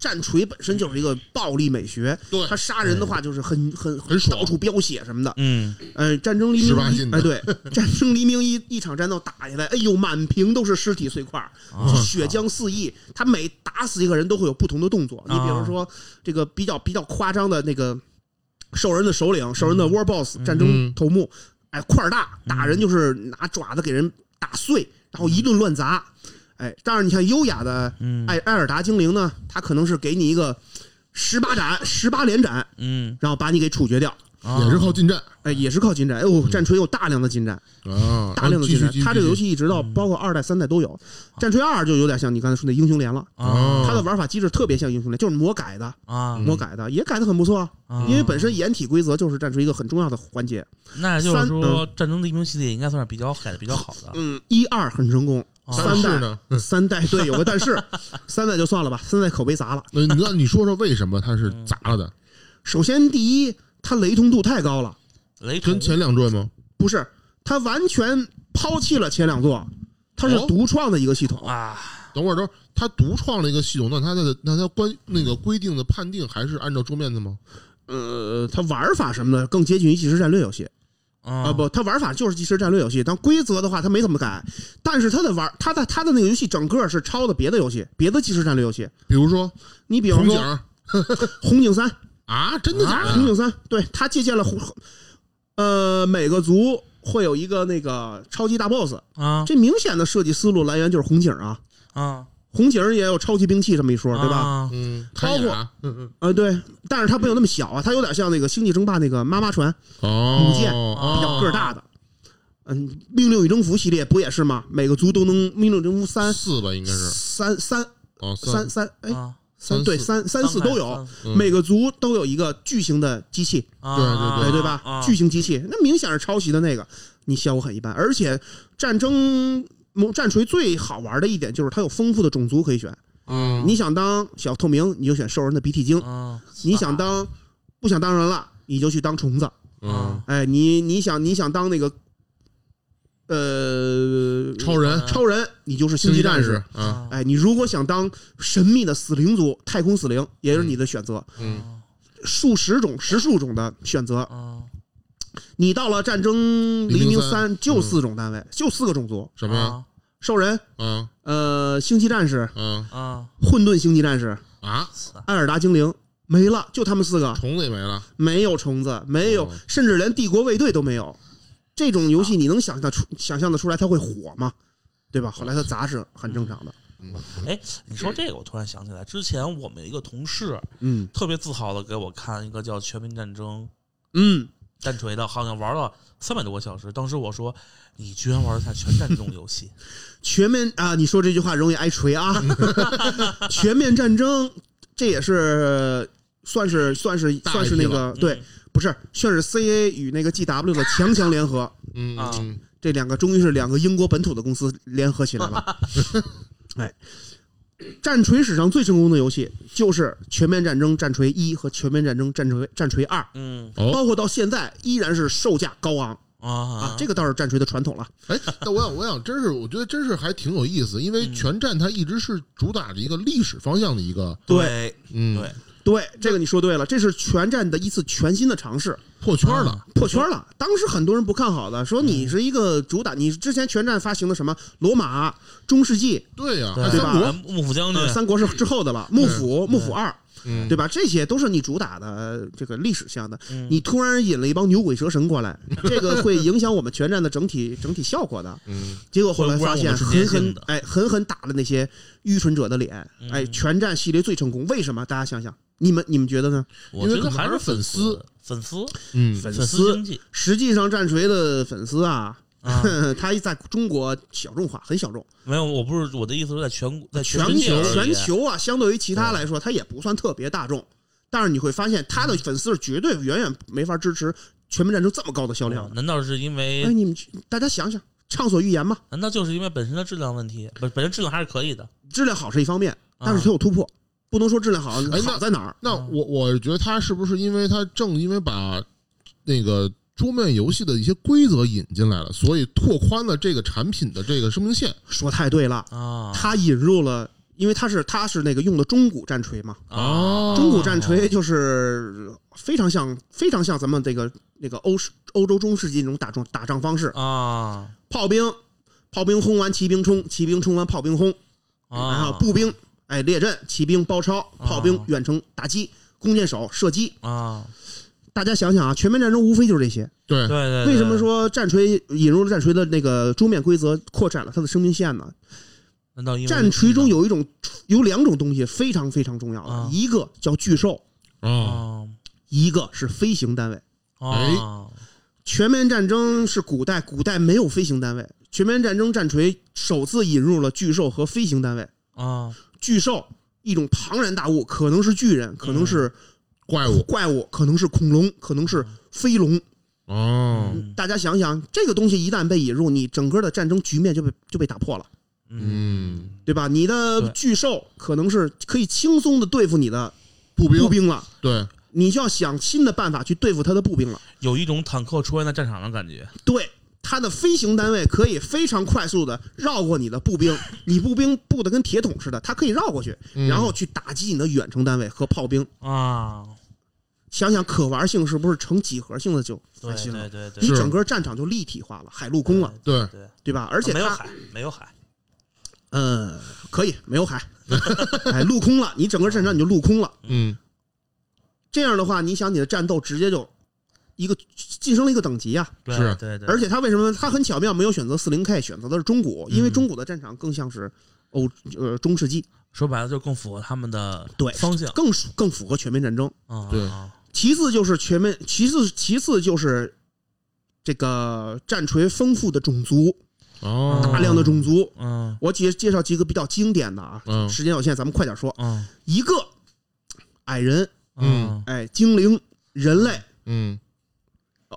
战锤本身就是一个暴力美学，
对
他杀人的话就是很很
很爽
到处飙血什么的。
嗯
呃，战争黎明
18禁的
一哎，对，战争黎明一一场战斗打下来，哎呦，满屏都是尸体碎块儿，
啊
血浆四溢。他每打死一个人都会有不同的动作。你比如说这个比较比较夸张的那个兽人的首领，兽人的 War Boss 战争头目，哎，块儿大，打人就是拿爪子给人打碎，然后一顿乱砸。哎，但是你像优雅的
嗯
艾艾尔达精灵呢，它可能是给你一个十八斩、十八连斩，
嗯，
然后把你给处决掉。
啊
也是靠近战
哎，也是靠近战。哎呦，战锤有大量的近战，
啊，
大量的近战它这个游戏一直到
嗯
包括二代、三代都有。战锤二就有点像你刚才说的英雄联了，
啊
它的玩法机制特别像英雄联，就是魔改的，
啊，
魔改的也改的很不错。
啊
因为本身掩体规则就是战锤一个很重要的环节。
那就是
三
说，战争的英雄系列应该算是比较改的比较好的。
嗯，一二很成功，
啊
三代
呢，
三代对有个但是，三代就算了吧，三代口碑砸了。
那那你说说为什么它是砸了的？
首先第一，它雷同度太高了，
雷同
跟前两座吗？
不是它完全抛弃了前两座，它是
哦
独创的一个系统。
啊，
等会儿，等会儿，它独创了一个系统，那它的那它关那个规定的判定还是按照桌面的吗？
呃，它玩法什么的更接近于即时战略游戏。啊、
啊
不，它玩法就是即时战略游戏，但规则的话它没怎么改，但是它的玩它的它的那个游戏整个是抄的别的游戏，别的即时战略游戏。
比如说
你比方说
红警儿
红警三，
啊，真的假的？
红警三，对，它借鉴了红，呃，每个族会有一个那个超级大 boss，
啊。
这明显的设计思路来源就是红警啊，
啊，
红警也有超级兵器这么一说，对吧？
啊？
嗯，
包括
嗯嗯
呃，对，但是它没有那么小啊，它有点像那个星际争霸那个妈妈船，
哦，
母舰比较个儿大的。嗯，命令与征服系列不也是吗？每个族都能命令征服三
四吧，应该是。
三三
哦
三三。哎
啊。
三对三三四都有，
嗯。
每个族都有一个巨型的机器，
啊。
对对
哎
对。
对吧？
啊？
巨型机器，那明显是抄袭的那个，你效果很一般。而且战争战锤最好玩的一点就是它有丰富的种族可以选，
嗯，
你想当小透明，你就选兽人的鼻涕精；
啊，
你想当不想当人了，你就去当虫子。
嗯
哎，你你想你想当那个呃
超人、
超人，你就是星
星际战
士。
啊，
哎，你如果想当神秘的死灵族、太空死灵，也是你的选择，
嗯
数十种、十数种的选择。
啊
你到了战争黎明三，就四种单位，就四个种族：
什么？
兽人、
啊。
呃，星际战士、
啊。
啊。
混沌星际战士、
啊！
艾尔达精灵，没了，就他们四个，
虫子也没了，
没有虫子，没有
哦，
甚至连帝国卫队都没有。这种游戏你能想象出想象得出来它会火吗？对吧？后来它砸是很正常的。
哎，你说这个，我突然想起来，之前我们一个同事
嗯。
特别自豪的给我看一个叫《全民战争
嗯，》
战锤的，好像玩了三百多个小时。当时我说：“你居然玩的下全战这种游戏
全面啊！你说这句话容易挨锤啊！全面战争，这也是算是算是算是那个对，不是算是 CA 与那个 GW 的强强联合。
嗯
啊
嗯
这两个终于是两个英国本土的公司联合起来了。哎，战锤史上最成功的游戏就是《全面战争战锤一》和《全面战争战锤战锤二》，？”
嗯。
哦，
包括到现在依然是售价高昂。啊。
啊，，
这个倒是战锤的传统了。
哎，那我想，我想，真是，我觉得真是还挺有意思，因为
嗯。
全战它一直是主打的一个历史方向的一个，
对。
嗯，
对，
对，这个你说对了，这是全战的一次全新的尝试，
破圈了，
啊
破圈了。当时很多人不看好的，说你是一个主打，你之前全站发行的什么罗马、中世纪、
对呀，三国，
幕府将军
呃，三国是之后的了，幕府、幕府二，
嗯，
对吧？这些都是你主打的这个历史向的。
嗯
你突然引了一帮牛鬼蛇神过来，这个会影响我们全战的整体整体效果的。
嗯，
结果后来发现狠狠哎狠狠打了那些愚蠢者的脸。
嗯
哎，全战系列最成功，为什么？大家想想，你们你们觉得呢？
我觉得还
是
粉
粉丝，
粉丝
嗯，
粉
粉
丝
经济
实际上战锤的粉丝啊，
啊，
他在中国小众化，很小众。
没有，我不是我的意思是在全在
全球全球啊，相对于其他来说，它也不算特别大众。但是你会发现，他的粉丝是绝对远远没法支持全面战争这么高的销量的。
难道是因
哎，
为？
你们大家想想，畅所欲言嘛，
难道就是因为本身的质量问题？本本身质量还是可以的。
质量好是一方面，但是它有突破，不能说质量好好在哪儿。
那
嗯
我我觉得他是不是因为他正因为把那个桌面游戏的一些规则引进来了，所以拓宽了这个产品的这个生命线？
说太对了，
啊，
它引入了，因为它是它是那个用的中古战锤嘛，
哦
中古战锤就是非常像非常像咱们这个那个欧式欧洲中世纪那种打仗打仗方式，
啊。
炮兵炮兵轰完骑兵冲，骑兵冲完炮兵轰，然后
啊
步兵哎列阵，骑兵包抄，炮兵
啊
远程打击，弓箭手射击。
啊！
大家想想啊，全面战争无非就是这些。
对
对对，
为什么说战锤引入了战锤的那个桌面规则，扩展了它的生命线呢？
难道因为
战锤中有一种有两种东西非常非常重要的
啊，
一个叫巨兽，
哦，
啊
一个是飞行单位。
啊
全面战争是古代，古代没有飞行单位。全面战争战锤首次引入了巨兽和飞行单位。
啊
巨兽一种庞然大物，可能是巨人，可能是
怪物。
怪物，可能是恐龙，可能是飞龙。
哦，
嗯
大家想想，这个东西一旦被引入，你整个的战争局面就被就被打破了，
嗯，
对吧？你的巨兽可能是可以轻松的对付你的
步兵。
步兵了，
对，
你就要想新的办法去对付他的步兵了。
有一种坦克出现在战场的感觉。
对，它的飞行单位可以非常快速的绕过你的步兵，你步兵布的跟铁桶似的，它可以绕过去，
嗯
然后去打击你的远程单位和炮兵。
啊，
想想可玩性是不是成几何性的就
对
翻新了？
对对对，
你整个战场就立体化了，海陆空了，
对
对，
对吧？而且
没有海，没有海，
呃，可以没有海，哎，陆空了，你整个战场你就陆空了。
嗯
这样的话，你想你的战斗直接就一个晋升了一个等级啊！
对
是
对对，
而且他为什么他很巧妙没有选择四零 K，选择的是中古，因为
嗯
中古的战场更像是欧呃中世纪，
说白了就更符合他们的
对
方向。
更更符合全面战争。
啊，
对
啊
其次就是全面，其次其次就是这个战锤丰富的种族，
哦，
大量的种族。
嗯
我介介绍几个比较经典的啊，
嗯
时间有限，咱们快点说。
嗯
一个矮人，
嗯
哎，精灵、人类，
嗯，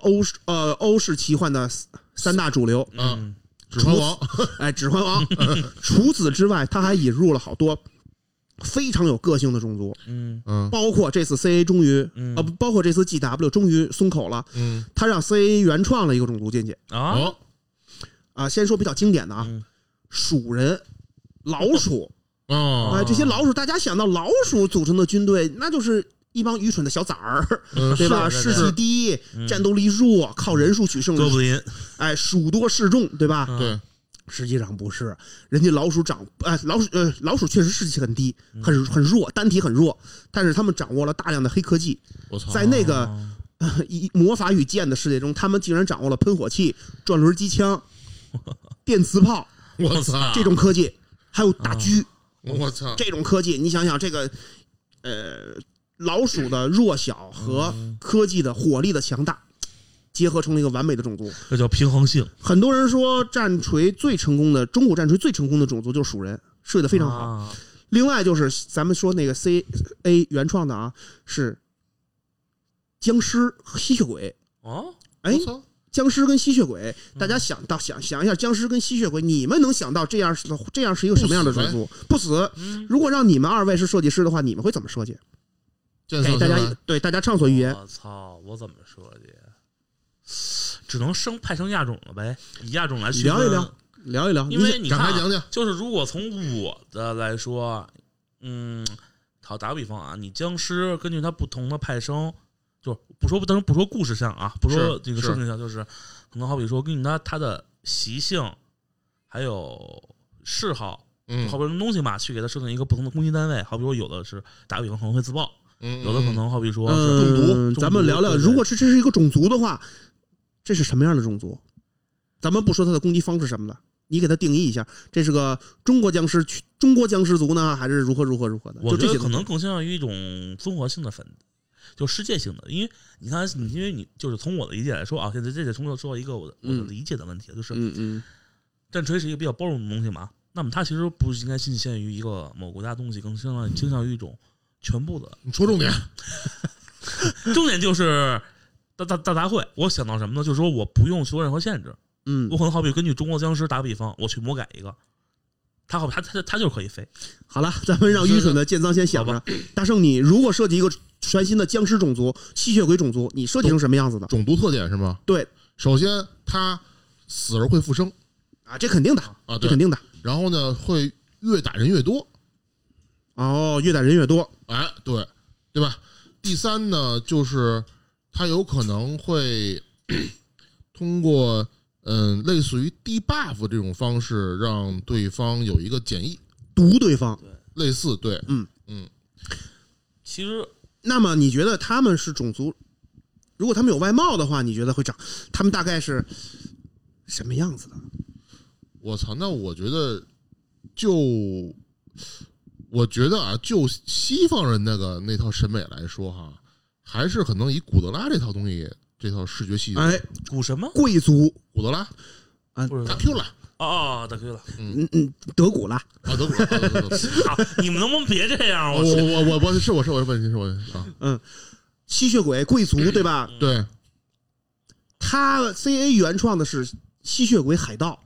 欧式呃欧式奇幻的三大主流，
嗯。
指环王，
哎，指环王。除此之外，他还引入了好多非常有个性的种族，
嗯。
嗯。
包括这次 CA 终于
嗯。
呃，不包括这次 GW 终于松口了，
嗯，
他让 CA 原创了一个种族进去，
啊？
哦，
啊，先说比较经典的啊，
嗯。
鼠人、老鼠，
啊，
哎，这些老鼠，大家想到老鼠组成的军队，那就是一帮愚蠢的小崽儿，
嗯
对吧？士气低，
嗯。
战斗力弱，靠人数取胜，
哥布林，
哎，鼠多势众，对吧？
嗯。
对，
实际上不是，人家老鼠长，哎，老鼠呃，老鼠确实士气很低，
嗯。
很很弱，单体很弱，但是他们掌握了大量的黑科技，
我操，
在那个
哦
以魔法与剑的世界中，他们竟然掌握了喷火器、转轮机枪、电磁炮
我操，
这种科技，还有打狙
我操，
这种科技。你想想，这个呃，老鼠的弱小和科技的火力的强大，结合成了一个完美的种族。
这叫平衡性，
很多人说战锤最成功的中古战锤最成功的种族就是鼠人，设计的非常好。
啊
另外就是咱们说那个 C A 原创的啊，是僵尸、吸血鬼。
哦，
哎僵尸跟吸血鬼，大家想到想想一下，僵尸跟吸血鬼，你们能想到这样是这样是一个什么样的种族？不死。
嗯，
如果让你们二位是设计师的话，你们会怎么设计？
剑
给大家对大家畅所欲言。
我操，我怎么设计？只能生派生亚种了呗，以亚种来区分
聊一聊，聊一聊，
因为你看就是如果从我的来说，嗯，好打个比方啊，你僵尸根据它不同的派生，就不说不当然不说故事上啊，不说这个
是
设定上，就是可能好比说根据它它的习性，还有嗜好，
嗯
好比说什么东西嘛，去给它设定一个不同的攻击单位。好比说有的是打个比方可能会自爆，
嗯，
有的可能好比说是
中毒
嗯，咱们聊聊，如果是这是一个种族的话，这是什么样的种族？咱们不说它的攻击方式什么的，你给它定义一下，这是个中国僵尸区中国僵尸族呢，还是如何如何如何的？
我
就这些
可能更倾向于一种综合性的粉，就世界性的。因为你看，你因为你就是从我的理解来说啊，现在这得从头说到一个我的我的
嗯
理解的问题，就是
嗯嗯
战锤是一个比较包容的东西嘛，那么它其实不应该仅限于一个某国家东西，更倾向倾向于一种全部的。
你说重点，
重点就是大大大杂烩。我想到什么呢？就是说我不用受任何限制，
嗯
我，可能好比根据中国僵尸打个比方，我去魔改一个，他好比它它它就是可以飞。
好了，咱们让愚蠢的建仓先想
好
着。大圣，你如果设计一个全新的僵尸种族、吸血鬼种族，你设计成什么样子的？
种族特点是吗？
对
首先他死而会复生
啊，这肯定的，
啊，对
这肯，定的。
然后呢会越打人越多，
哦，越打人越多，
哎，对，对吧？第三呢，就是他有可能会 通过嗯，类似于 debuff 这种方式，让对方有一个减益，
毒对方。
对类似对，嗯嗯
其实
那么你觉得他们是种族？如果他们有外貌的话，你觉得会长？他们大概是什么样子的？
我操，那我觉得就我觉得啊，就西方人那个那套审美来说哈，还是可能以古德拉这套东西，这套视觉系统，
哎，
古什么？
贵族，
古德拉
不知道
大 Q 了
哦哦，大哥了。
嗯嗯，德古拉，
啊，德古拉，啊德古拉
好，你们能不能别这样？
我
我
我我我是我是我是问题是我啊，嗯
吸血鬼贵族，对吧？
对，
他 CA 原创的是吸血鬼海盗，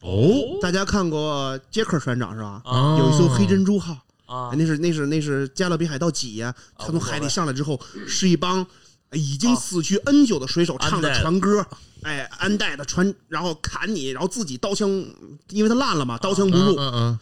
哦？
大家看过杰克船长是吧？
啊。
有一艘黑珍珠号，
啊。
哎那是那是那是加勒比海盗几呀？他从海里上来之后，是一帮已经死去 N 久的水手唱着船歌，哎，安代的船，然后砍你，然后自己刀枪，因为他烂了嘛，刀枪不入。
嗯嗯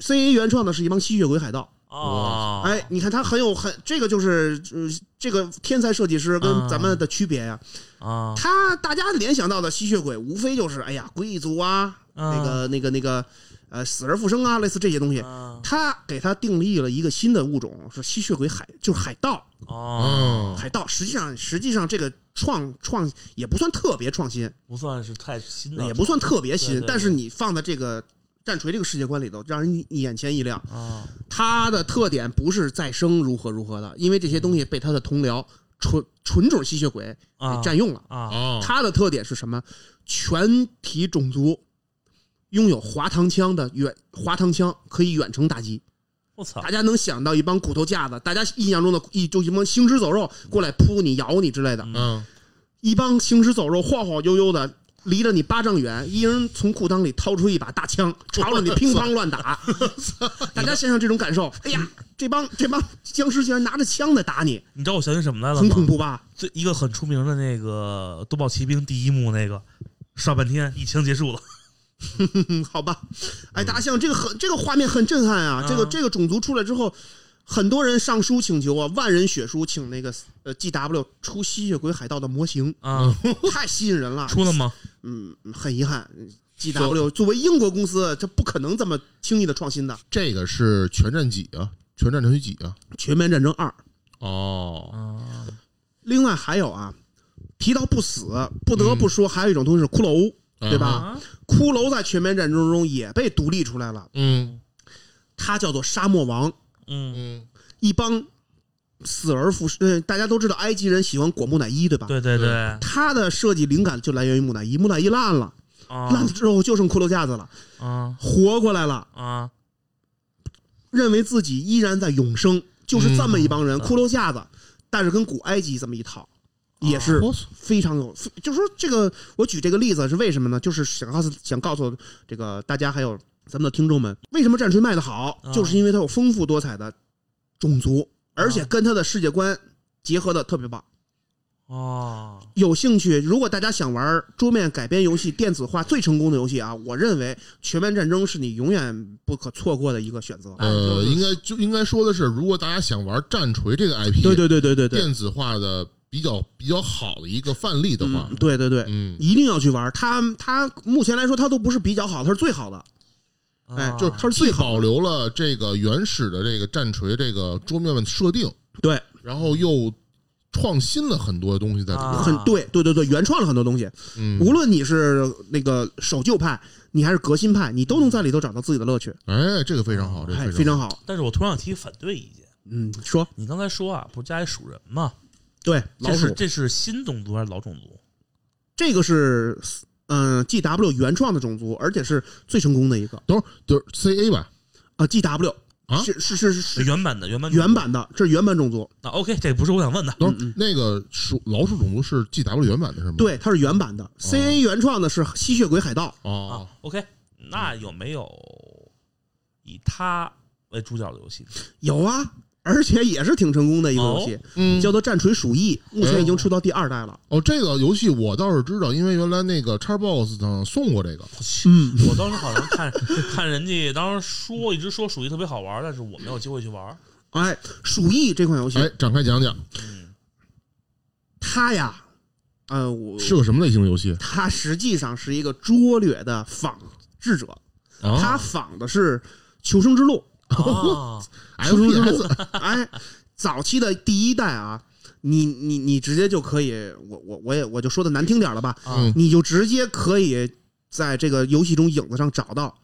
CA 原创的是一帮吸血鬼海盗，
哦，
哎，你看他很有很这个就是呃这个天才设计师跟咱们的区别呀。
啊，
他大家联想到的吸血鬼，无非就是哎呀贵族啊，
啊
那个那个那个呃死而复生啊，类似这些东西。
啊
他给他定义了一个新的物种，是吸血鬼海，就是海盗。
哦，
海盗实际上实际上这个创创也不算特别创新，
不算是太新的，
也不算特别新，
对对对
但是你放在这个战锤这个世界观里头，让人眼前一亮。
啊
它的特点不是再生如何如何的，因为这些东西被他的同僚纯纯种吸血鬼
啊
给占用了。
啊
哦，
它的特点是什么？全体种族拥有滑膛枪的远滑膛枪可以远程打击。
我操
大家能想到一帮骨头架子，大家印象中的一就一帮行尸走肉过来扑你、咬你之类的，
嗯
一帮行尸走肉晃晃悠悠的。离着你八丈远，一人从裤裆里掏出一把大枪，朝着你乒乓乱打。大家想想这种感受，哎呀，这帮这帮僵尸竟然拿着枪在打你，
你知道我想起什么来了吗？
很恐怖吧？
这一个很出名的那个《夺宝奇兵》第一幕那个刷半天，疫情结束了。
嗯，好吧。哎，大象这个很这个画面很震撼啊！这个
嗯
这个种族出来之后，很多人上书请求啊，万人血书，请那个呃 GW 出吸血鬼海盗的模型，
啊，
太吸引人了。
出了吗？
嗯，很遗憾，GW 作为英国公司，这不可能这么轻易的创新的。
这个是全战几啊？全战程序几啊？
全面战争二，
哦，
啊，
另外还有啊，提到不死，不得不说还有一种东西是骷髅，对吧？
啊。
骷髅在全面战争中也被独立出来了，
嗯。
它叫做沙漠王，
嗯，
嗯。
一帮死而复生。呃，大家都知道埃及人喜欢裹木乃伊，对吧？
对对对，
他的设计灵感就来源于木乃伊，木乃伊烂了，烂
啊
了之后就剩骷髅架子了，
啊。
活过来了，
啊，
认为自己依然在永生，就是这么一帮人，
嗯
骷髅架子，但是跟古埃及这么一套，也是非常有，就是说这个我举这个例子是为什么呢？就是想告诉想告诉这个大家还有咱们的听众们，为什么战锤卖的好，
啊。
就是因为它有丰富多彩的种族，而且跟他的世界观结合的特别棒。
哦，
有兴趣，如果大家想玩桌面改编游戏电子化最成功的游戏啊，我认为《全面战争》是你永远不可错过的一个选择。
呃，应该就应该说的是，如果大家想玩战锤这个 IP，
对对对对对对，
电子化的比较比较好的一个范例的话
嗯，对对对，
嗯，
一定要去玩。它它目前来说，它都不是比较好，它是最好的。哎
啊
就是它是最保留了这个原始的这个战锤这个桌面的设定，
对，
然后又创新了很多东西在里面。
很对对对对，原创了很多东西。
嗯，
无论你是那个守旧派，你还是革新派，你都能在里头找到自己的乐趣。
哎，这个非常好，这个
哎，
非
非常好。
但是我突然想提反对意见，
嗯，说
你刚才说啊，不是加一鼠人吗？
对，老
是这是新种族还是老种族？
这个是嗯 G W 原创的种族，而且是最成功的一个
等会儿就是 CA 吧？
啊 G W
啊
是是是是是
原版的原版
原版的，这是原版种族，
啊，OK，这不是我想问的。
等会儿
嗯
那个鼠老鼠种族是 GW 原版的是吗？，
对，它是原版的。C A 原创的是吸血鬼海盗，
啊
哦
，，OK，那有没有以他为主角的游戏？
有啊，而且也是挺成功的一个游戏，
嗯，
叫做《战锤鼠疫》，目前已经出到第二代了。
哦，这个游戏我倒是知道，因为原来那个 Xbox 上送过这个。
嗯，
我当时好像看看人家当时说一直说鼠疫特别好玩，但是我没有机会去玩。
哎，鼠疫这款游戏，
哎，展开讲讲。
嗯，
它呀，呃，我
是个什么类型的游戏？
它实际上是一个拙劣的仿制者，
啊
它仿的是《求生之路
啊，》
？FPS
哎，早期的第一代啊，你你你直接就可以，我我我也我就说的难听点了吧，
嗯
你就直接可以在这个游戏中影子上找到，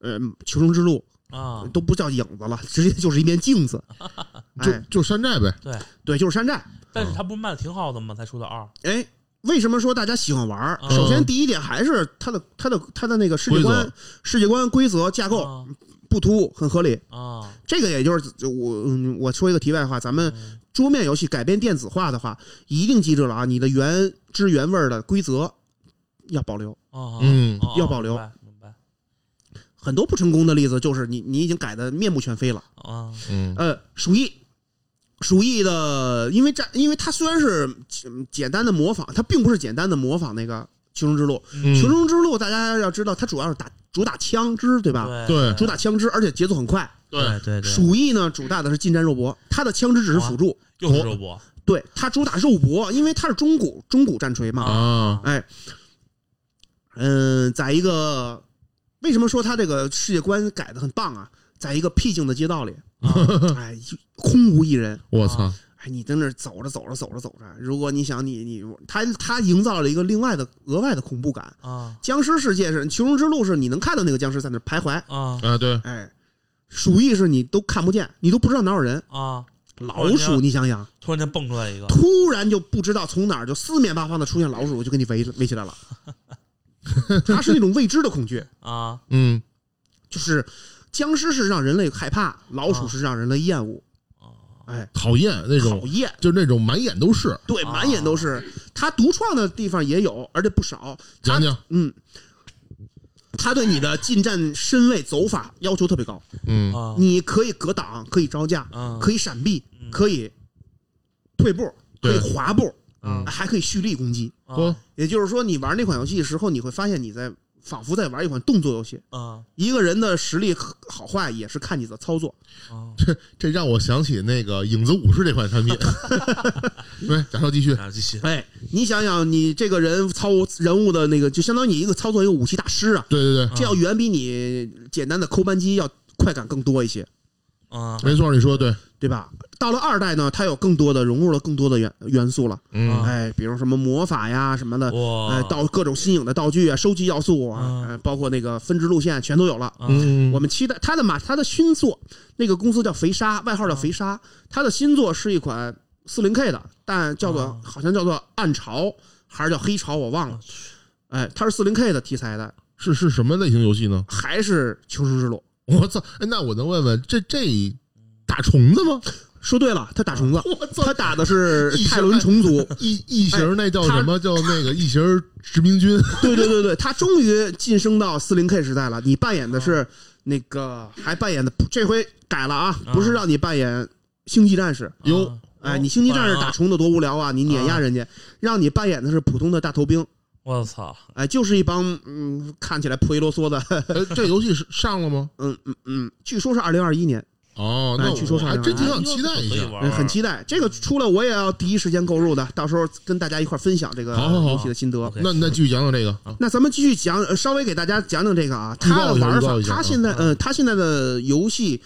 呃，《求生之路
啊》，
都不叫影子了，直接就是一面镜子。
就
哎，
就山寨呗。
对，
对，就是山寨。
但是他不是卖的挺好的吗？才出的二
哎，为什么说大家喜欢玩儿？
嗯
首先，第一点还是它的它的它的那个世界观、世界观规则架构
啊
不突兀，很合理。
啊
这个也就是我嗯我说一个题外话，咱们
嗯
桌面游戏改编电子化的话，一定记住了啊，你的原汁原味儿的规则要保留。
啊，
嗯
啊
要保留
明白
很多不成功的例子就是你你已经改的面目全非了。
啊
嗯
呃，鼠疫，鼠疫的，因为战，因为它虽然是嗯简单的模仿，它并不是简单的模仿那个《求生之路》。
嗯
求生之路》大家要知道，它主要是打主打枪支，对吧？
对
主打枪支，而且节奏很快。
对对对，
鼠疫呢，主打的是近战肉搏，它的枪支只是辅助。
又是肉搏
对，它主打肉搏，因为它是中古中古战锤嘛。
啊，
哎，嗯，在一个为什么说它这个世界观改的很棒啊？在一个僻静的街道里，
啊
哎，空无一人。
我操，
哎，你在那儿走着走着走着走着，如果你想你你他他营造了一个另外的额外的恐怖感。
啊
僵尸世界是求生之路是你能看到那个僵尸在那儿徘徊，
啊
啊，对，
哎，鼠疫是你都看不见，你都不知道哪有人。
啊！
老鼠，你想想，
突然间蹦出来一个
突然就不知道从哪儿就四面八方的出现老鼠，就给你围围起来了。它是那种未知的恐惧，
啊
嗯
就是僵尸是让人类害怕，老鼠是让人类厌恶。
啊
哎，
讨厌那种讨，
厌，
就是那种满眼都是。
对，
啊。
满眼都是。他独创的地方也有，而且不少。他
讲讲，
嗯，他对你的近战身位走法要求特别高，
嗯。
啊。
你可以格挡，可以招架，
啊。
可以闪避，
嗯。
可以退步，可以滑步，
嗯
还可以蓄力攻击。
啊
也就是说，你玩那款游戏的时候，你会发现你在仿佛在玩一款动作游戏。
啊
一个人的实力好坏也是看你的操作。
啊！
这让我想起那个影子武士这款产品。对，假设继续。
然后继续，
哎，你想想，你这个人操人物的那个，就相当于你一个操作一个武器大师啊，
对对对，
这要远比你简单的扣扳机要快感更多一些，
啊
没错，你说的对。
对吧？到了二代呢，它有更多的融入了更多的元元素了，
嗯
啊
哎，比如什么魔法呀什么的，
哇
哎，到各种新颖的道具啊、收集要素啊，包括那个分支路线全都有了。
啊
嗯，
我们期待它的马，它的新作，那个公司叫肥鲨，外号叫肥鲨。它的新作是一款四零 K 的，但叫做、
啊
好像叫做暗潮还是叫黑潮，我忘了。哎，它是四零 K 的题材的，
是是什么类型游戏呢？
还是求生之路。
我操！哎，那我能问问，这这打虫子吗？
说对了，他打虫子！他打的是泰伦虫族。
异异形那叫什么？叫那个异形殖民军。
对对对对，他终于晋升到四零 K 时代了。你扮演的是那个，还扮演的这回改了啊，不是让你扮演星际战士。
哟
哎，你星际战士打虫子多无聊啊！你碾压人家，让你扮演的是普通的大头兵。
我操！
哎，就是一帮嗯，看起来破衣啰嗦的，
哎，这游戏是上了吗？
嗯嗯嗯，据说是二零二一年，
哦，那
哎据说是
我还真挺想期待一下。
嗯很期待。这个出了我也要第一时间购入的，到时候跟大家一块儿分享这个游戏的心得。
那那继续讲讲这个。
那咱们继续讲，呃稍微给大家讲讲这个啊，它的玩法它现在呃，它现在的游戏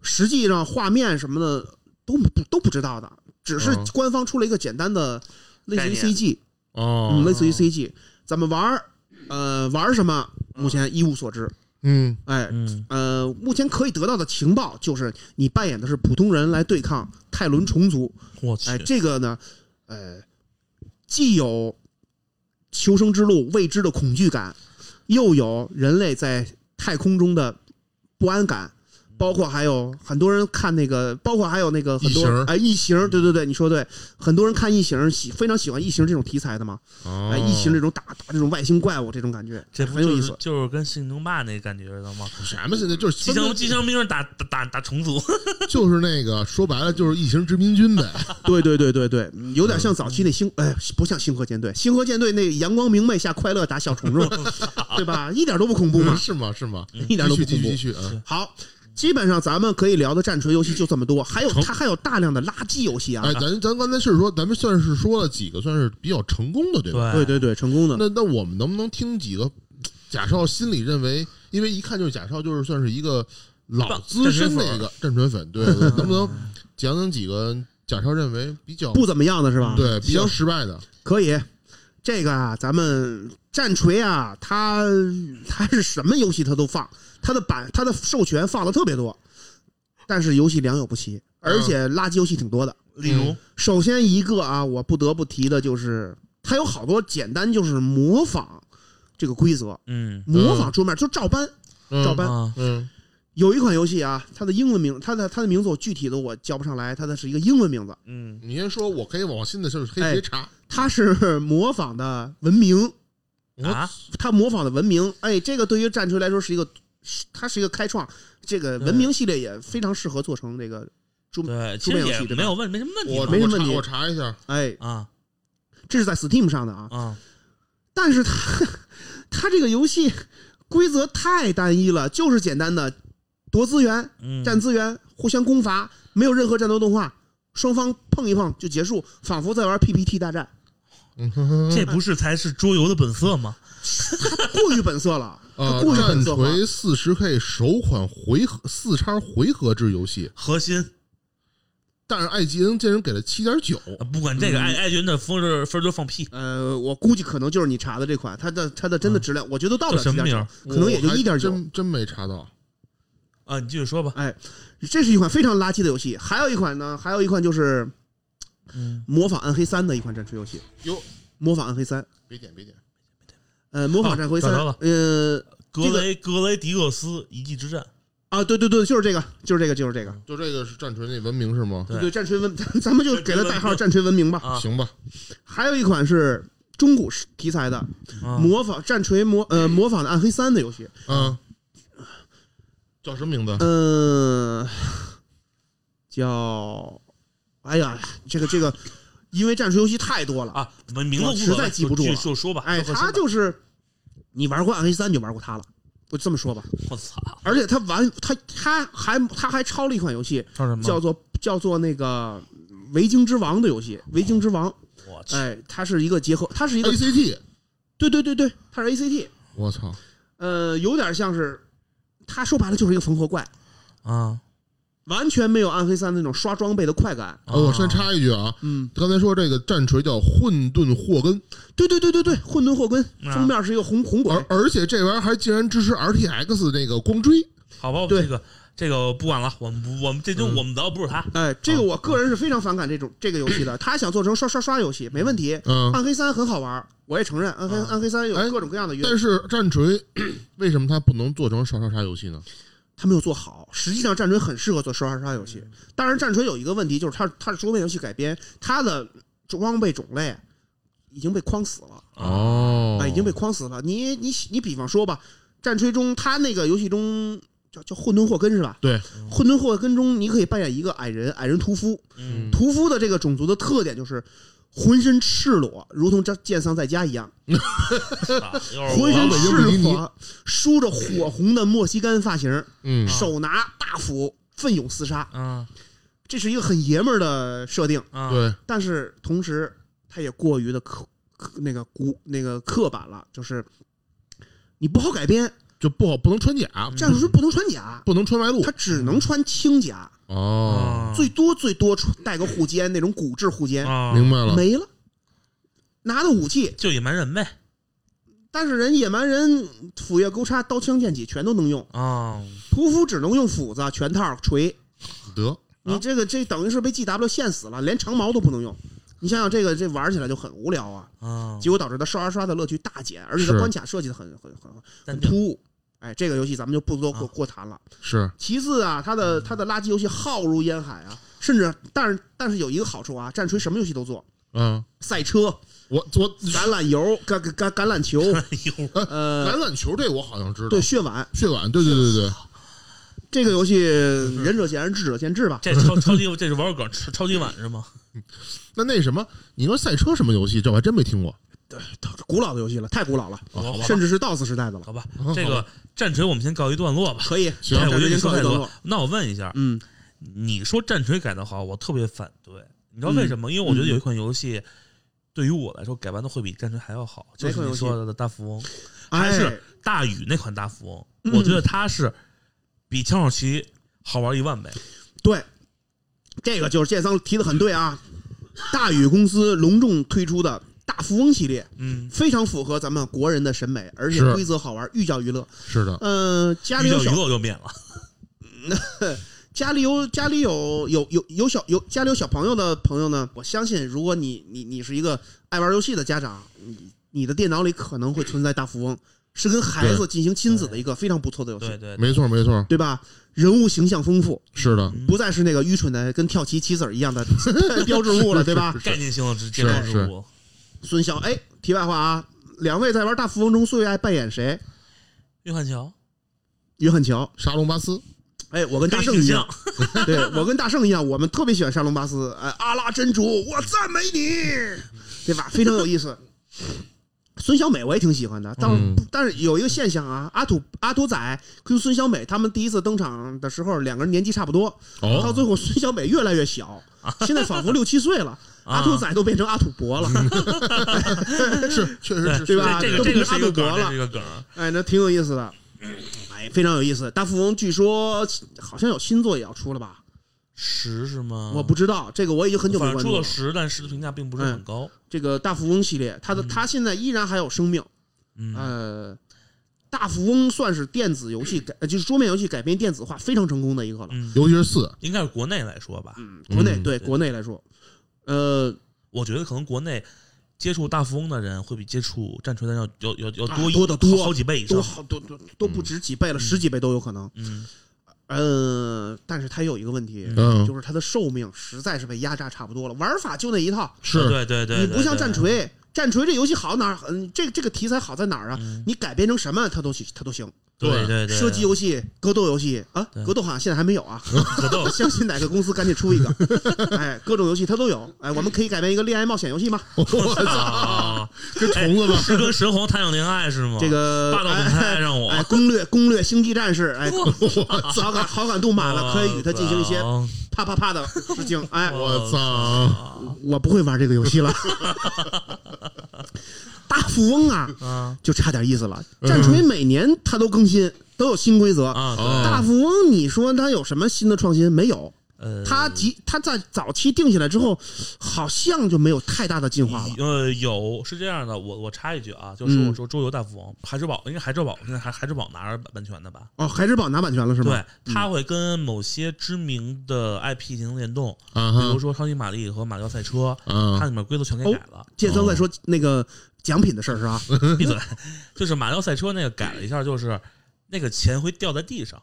实际上画面什么的都不都不知道的，只是
嗯
官方出了一个简单的类似于 CG，
哦
嗯，，类似于 CG，怎么玩儿，呃，玩儿什么，目前一无所知。
嗯
哎，
嗯
呃，目前可以得到的情报就是你扮演的是普通人来对抗泰伦虫族。
我去
哎，这个呢，呃，既有求生之路未知的恐惧感，又有人类在太空中的不安感。包括还有很多人看那个，包括还有那个很多哎异形，对对对，你说对，很多人看异形喜非常喜欢异形这种题材的嘛，
哦
哎，异形这种打打这种外星怪物这种感觉，
这不
很有意思。
就是就是跟信东霸那感觉知道吗？
什么现在就是
机枪机枪兵打打打打虫族，
就是那个说白了就是异形殖民军呗。
对对对对对，有点像早期那星，哎，不像星河舰队，星河舰队那阳光明媚下快乐打小虫虫，对吧？一点都不恐怖嘛。
是吗？是吗？
一点都不恐怖
继续继续啊！
好，基本上咱们可以聊的战锤游戏就这么多，还有
成
它还有大量的垃圾游戏啊
哎，。咱咱刚才是说，咱们算是说了几个算是比较成功的，对吧？
对对对，成功的。
那那我们能不能听几个贾少心里认为，因为一看就是贾少就是算是一个老资深的一个战锤粉，对，对能不能讲讲几个贾少认为比较
不怎么样的是吧？
对比较失败的？
可以。这个啊，咱们战锤啊，它它是什么游戏它都放，它的版它的授权放的特别多，但是游戏良莠不齐，而且垃圾游戏挺多的。
例如？
首先一个啊，我不得不提的就是它有好多简单就是模仿这个规则，
嗯。
模仿桌面就照搬
嗯。
照搬。
啊。
嗯。
有一款游戏啊，它的英文名，它的它的名字我具体的我叫不上来，它的是一个英文名字，
嗯。
你先说，我可以往新的就是可以
哎
直接查。
它是模仿的文明，
啊？
它模仿的文明，哎，这个对于战锤来说是一个，是它是一个开创，这个文明系列也非常适合做成这个桌，
对，其
桌面
实
游戏对吧？
没有问没什么问题
我
没什么问题。
我查我查一下，
哎，
啊。
这是在 Steam 上的啊，
啊。
但是它 它这个游戏规则太单一了，就是简单的夺资源、
嗯。
占资源、互相攻伐，没有任何战斗动画，双方碰一碰就结束，仿佛在玩 PPT 大战，
嗯哼哼
这不是才是桌游的本色吗？
过于本色了，它
呃，战。锤四十 K 首款回合四叉回合制游戏，
核心
但是艾吉恩竟然给了七点九，
啊不管这个艾艾吉恩的分是分儿就放屁，
呃，我估计可能就是你查的这款，它的它的真的质量，我觉得到不了7.9
叫什么名儿
可能也就一点九。
真真没查到。
啊？你继续说吧。
哎，这是一款非常垃圾的游戏。还有一款呢，还有一款就是
嗯
模仿《暗黑三》的一款战锤游戏，
哟，
模仿《暗黑三》。
别点别点，
呃，模仿
哦
战锤三呃
格雷格雷迪厄斯一骑之战，
啊，对对对，就是这个，就是这个，就是这个。
就这个是战锤那文明是吗？
对
对，战锤文，咱们就给它代号“战锤文明”吧。
啊
行吧，
还有一款是中古题材的，
啊
模仿战锤模呃模仿的《暗黑三》的游戏。
嗯，叫什么名字？
嗯，叫，哎呀，这个这个因为战术游戏太多了。
啊，名名字
我实在记不住了
就说吧。
哎，他就是你玩过暗黑三就玩过他了，我这么说吧。
我操，
而且他玩他他还他还抄了一款游戏，
叫什么？
叫做叫做那个《维京之王》的游戏，《维京之王》。
我去，
哎，它是一个结合，它是一个
ACT，
对对对对，它是 ACT，
我操，
呃，有点像是，他说白了就是一个缝合怪，
啊，
完全没有暗黑三那种刷装备的快感。
哦，我先插一句啊，
嗯，
刚才说这个战锤叫混沌祸根，
对对对对对，混沌祸根
啊。
封面是一个红红鬼
而，而且这玩意儿还竟然支持 RTX 那个光追，
好吧，
对。
这个这个不管了，我们，我们这就
嗯。
我们聊不是他，
哎，这个我个人是非常反感这种这个游戏的。他想做成刷刷刷游戏没问题，
嗯，
暗黑三很好玩，我也承认暗黑
啊。
暗黑三有
哎
各种各样的原
但是战锤 为什么它不能做成刷刷刷游戏呢？
他没有做好。实际上，战锤很适合做刷刷刷游戏。当然，战锤有一个问题，就是它它是桌面游戏改编，它的装备种类已经被框死了，
哦
啊，已经被框死了。你你你比方说吧，战锤中它那个游戏中叫叫混沌祸根是吧？
对，
混沌祸根中你可以扮演一个矮人，矮人屠夫。
嗯，
屠夫的这个种族的特点就是。浑身赤裸，如同这剑桑在家一样，浑身赤裸，梳着火红的莫西干发型，
嗯。
手拿大斧，奋勇厮杀。
嗯。
这是一个很爷们儿的设定，
啊，
对，
但是同时他也过于的刻刻那个古那个刻板了，就是你不好改编，
就不好不能穿甲，
战术不能穿甲，
不能穿外露
他只能穿轻甲，
哦，
最多最多穿带个护肩那种骨质护肩，
啊，
明白了，
没了。拿的武器，
就野蛮人呗，
但是人野蛮人斧钺钩叉刀枪剑戟全都能用，
啊，
屠夫只能用斧子、拳套、锤。
得。
你这个这等于是被 GW 限死了，连长矛都不能用。你想想这个这玩起来就很无聊啊。
啊，
结果导致他刷刷刷的乐趣大减，而且它
是。
关卡设计的很很很很突兀。哎，这个游戏咱们就不多过
啊
过谈了。
是
其次啊，它的它的垃圾游戏浩如烟海啊，甚至但是但是有一个好处啊，战锤什么游戏都做，
嗯，
赛车、
我我
橄榄油、橄橄橄橄榄球，
哎呦，
呃，
橄榄球这我好像知道，
对，血碗
血碗，对对对对，
这个游戏，仁者见仁，智者见智吧。
这超超级这是玩梗，超超级碗是吗？
那那什么，你说赛车什么游戏？这我还真没听过。
古老的游戏了，太古老了，甚至是 DOS 时代的了。
好吧，这个战锤我们先告一段落吧。
可以，
行
哎我觉得
这
你说太多
告一段落。。
那我问一下，
嗯，
你说战锤改的好，我特别反对。你知道为什么？因为我觉得有一款游戏，对于我来说改完的会比战锤还要好，就是你说的大富翁，还
哎
是大宇那款大富翁。
嗯
我觉得它是比枪手棋好玩一万倍。
对，这个就是剑桑提的很对啊。大宇公司隆重推出的大富翁系列，
嗯，
非常符合咱们国人的审美，而且规则好玩，寓教于乐。
是的，
嗯，家里有小
乐就免了。
家里有家里有有有有小有家里有小朋友的朋友呢，我相信，如果你你你是一个爱玩游戏的家长，你你的电脑里可能会存在大富翁，是跟孩子进行亲子的一个非常不错的游戏，
对对，对
没错没错，
对吧？人物形象丰富，
是的，
不再是那个愚蠢的跟跳棋棋子儿一样的 标志物了，对吧？
概念性的直接招
是
之物。
孙骁，哎，题外话啊，两位在玩大富翁中最爱扮演谁？
约翰乔，
约翰乔。
沙龙巴斯，
哎，我跟大圣一样，对我跟大圣一样，我们特别喜欢沙龙巴斯。哎，阿拉真主，我赞美你，对吧？非常有意思。孙小美我也挺喜欢的，但、
嗯
但是有一个现象啊，阿土阿土仔跟孙小美他们第一次登场的时候，两个人年纪差不多，到
哦，
最后孙小美越来越小，现在仿佛六七岁了，
啊
阿土仔都变成阿土伯了。
是确实是
对吧
这个
都变成
这个是一个梗，
阿土伯了
这是一个梗。
哎，那挺有意思的，哎，非常有意思。大富翁据说好像有新作也要出了吧？
十是吗？
我不知道，这个我已经很久没关注了。
出了十，但十的评价并不是很高。
这个大富翁系列，它的
嗯
它现在依然还有生命。
嗯，
呃，大富翁算是电子游戏改，呃就是桌面游戏改编电子化非常成功的一个了。
嗯，
尤其是四，
应该是国内来说吧，
嗯，国内对国内来说，呃，
我觉得可能国内接触大富翁的人会比接触战锤的人要要要要
啊
多一
多得多
好好几倍以
都
上。
好多多都不止几倍了，十几倍都有可能。
嗯，
呃，但是它有一个问题，
嗯
就是它的寿命实在是被压榨差不多了，玩法就那一套。
是
对对对，
你不像战，锤，战锤这游戏好哪儿？嗯，这这个题材好在哪儿啊？
嗯
你改编成什么它都行，它都行。
对对对，
射击游戏、格斗游戏啊，格斗好像现在还没有啊。
格斗
相信哪个公司赶紧出一个。哎，各种游戏它都有。哎，我们可以改编一个恋爱冒险游戏吗？
我操，
啊，
这虫子吧？
是跟神皇谈场恋爱是吗？
这个
霸道总裁让我
哎，哎攻略攻略星际战士，哎，好感好感度满了，可以与他进行一些啪啪啪的事情。哎，
我操！
操
我不会玩这个游戏了。大富翁啊，
啊
就差点意思了。战锤每年它都更新，都有新规则。大富翁，你说它有什么新的创新？没有。
呃，
它即它在早期定下来之后，好像就没有太大的进化了。
呃，有是这样的，我我插一句啊，就是
嗯
我说桌游大富翁，海之宝因为海之宝现在还孩之宝拿着版权的吧？
哦，海之宝拿版权了是吗？
对，它会跟某些知名的 IP 进行联动，比如说超级玛丽和马里奥赛车，它
啊
里面规则全给改了。
剑僧在说那个奖品的事儿是吧？
闭嘴！就是马里奥赛车那个改了一下，就是那个钱会掉在地上，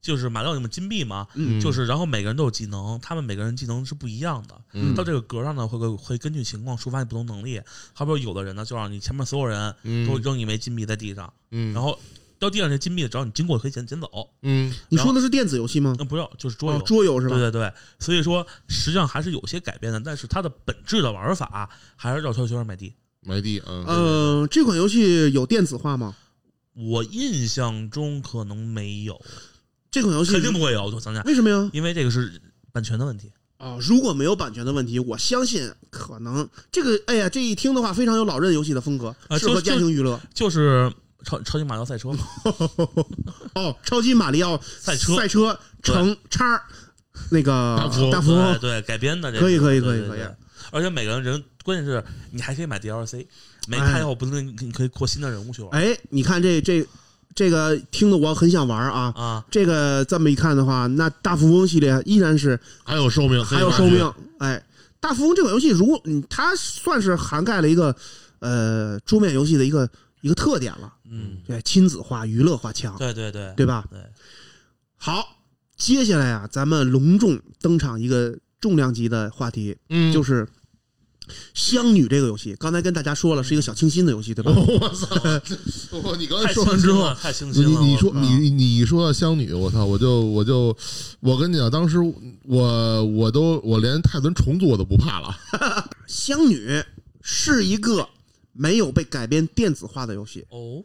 就是马里奥里面金币嘛，
嗯
就是然后每个人都有技能，他们每个人技能是不一样的。
嗯
到这个格上呢，会会会根据情况触发你不同能力。好比说有的人呢，就让你前面所有人都
嗯
扔一枚金币在地上，
嗯，
然后掉地上这金币，只要你经过可以捡捡走。
嗯
你说的是电子游戏吗？
那不要就是桌游
哦，，桌游是吧？
对对对，所以说实际上还是有些改变的，但是它的本质的玩法还是绕圈圈买地。
买地嗯
呃，这款游戏有电子化吗？
我印象中可能没有，
这款游戏
肯定不会有。我想想，
为什么呀？
因为这个是版权的问题。
啊，如果没有版权的问题，我相信可能这个，哎呀，这一听的话，非常有老任游戏的风格，适合家庭娱乐。
就是超超级马里奥赛车嘛，
哦，超级马里奥
赛车
赛车乘叉那个
大富翁
大富翁
对对改编的这个，
可以可以可以可以
而且每个人人关键是你还可以买 DLC，没
哎
开后不能你可以扩新的人物去玩
哎，你看这这这个，听得我很想玩啊。
啊。
这个这么一看的话，那大富翁系列依然是
还有寿命，
还有寿命。哎，大富翁这款游戏，如果嗯，它算是涵盖了一个呃桌面游戏的一个一个特点了。
嗯，
对，亲子化、娱乐化强，
对对对
对吧？
对，
好，接下来啊，咱们隆重登场一个重量级的话题，
嗯，
就是是《香女》这个游戏。刚才跟大家说了，是一个小清新的游戏，对吧？
我操！我你刚才说完之后
清新了，，太清
你
新了。
你说你你说到香女，我操！我就我就我跟你讲，当时我我都我连泰伦重组我都不怕了。
香女》是一个没有被改编电子化的游戏。
哦，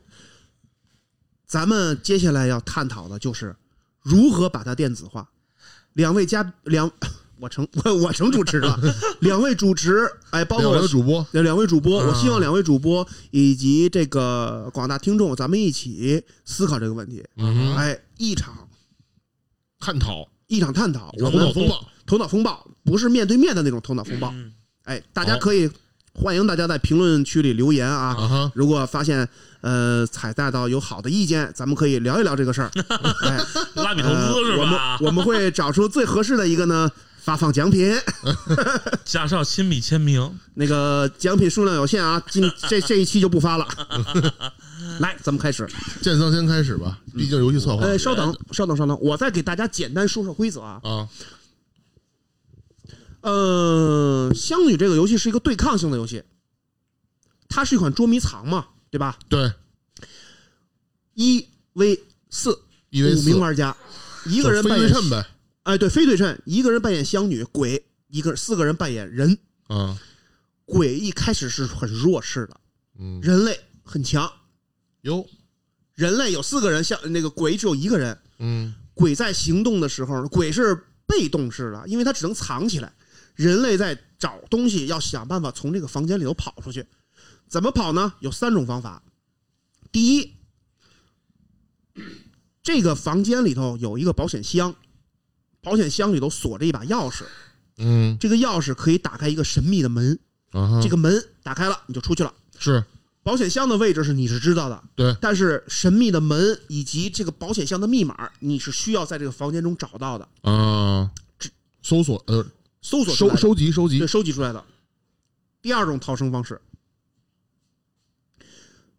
咱们接下来要探讨的就是如何把它电子化。两位嘉两，我成我我成主持了，两位主持，哎，包括
两
我
位主播，
呃两位主播，
嗯
我希望两位主播以及这个广大听众，咱们一起思考这个问题。
嗯，
哎，一场
探讨
一场探讨，我
头脑风暴，
头脑风暴不是面对面的那种头脑风暴。
嗯
哎，大家可以欢迎大家在评论区里留言啊。如果发现呃采纳到有好的意见，咱们可以聊一聊这个事儿。哎，
拉比投
呃
资是吧
我们？我们会找出最合适的一个呢，发放奖品。
加上亲笔签名，
那个奖品数量有限啊，今 这这一期就不发了。来，咱们开始。
建桑先开始吧，毕竟游戏策划
呃，稍等，稍等，稍等，我再给大家简单说说规则啊。
啊，
呃，相女这个游戏是一个对抗性的游戏，它是一款捉迷藏嘛，对吧？
对，
一 v 四，
一 v
五
四
名玩家，一个人
非
扮演
对称呗，
哎，对，非对称，一个人扮演香女鬼，一个四个人扮演人。
啊，
鬼一开始是很弱势的，
嗯，
人类很强，
哟，
人类有四个人，像那个鬼只有一个人。
嗯
鬼在行动的时候，鬼是被动式的，因为它只能藏起来。人类在找东西，要想办法从这个房间里头跑出去。怎么跑呢？有三种方法。第一，这个房间里头有一个保险箱，保险箱里头锁着一把钥匙，
嗯
这个钥匙可以打开一个神秘的门，
啊，
这个门打开了，你就出去了。
是
保险箱的位置是你是知道的，
对，
但是神秘的门以及这个保险箱的密码，你是需要在这个房间中找到的，
啊，搜索呃
搜索
收收集收集
对，收集出来的。第二种逃生方式，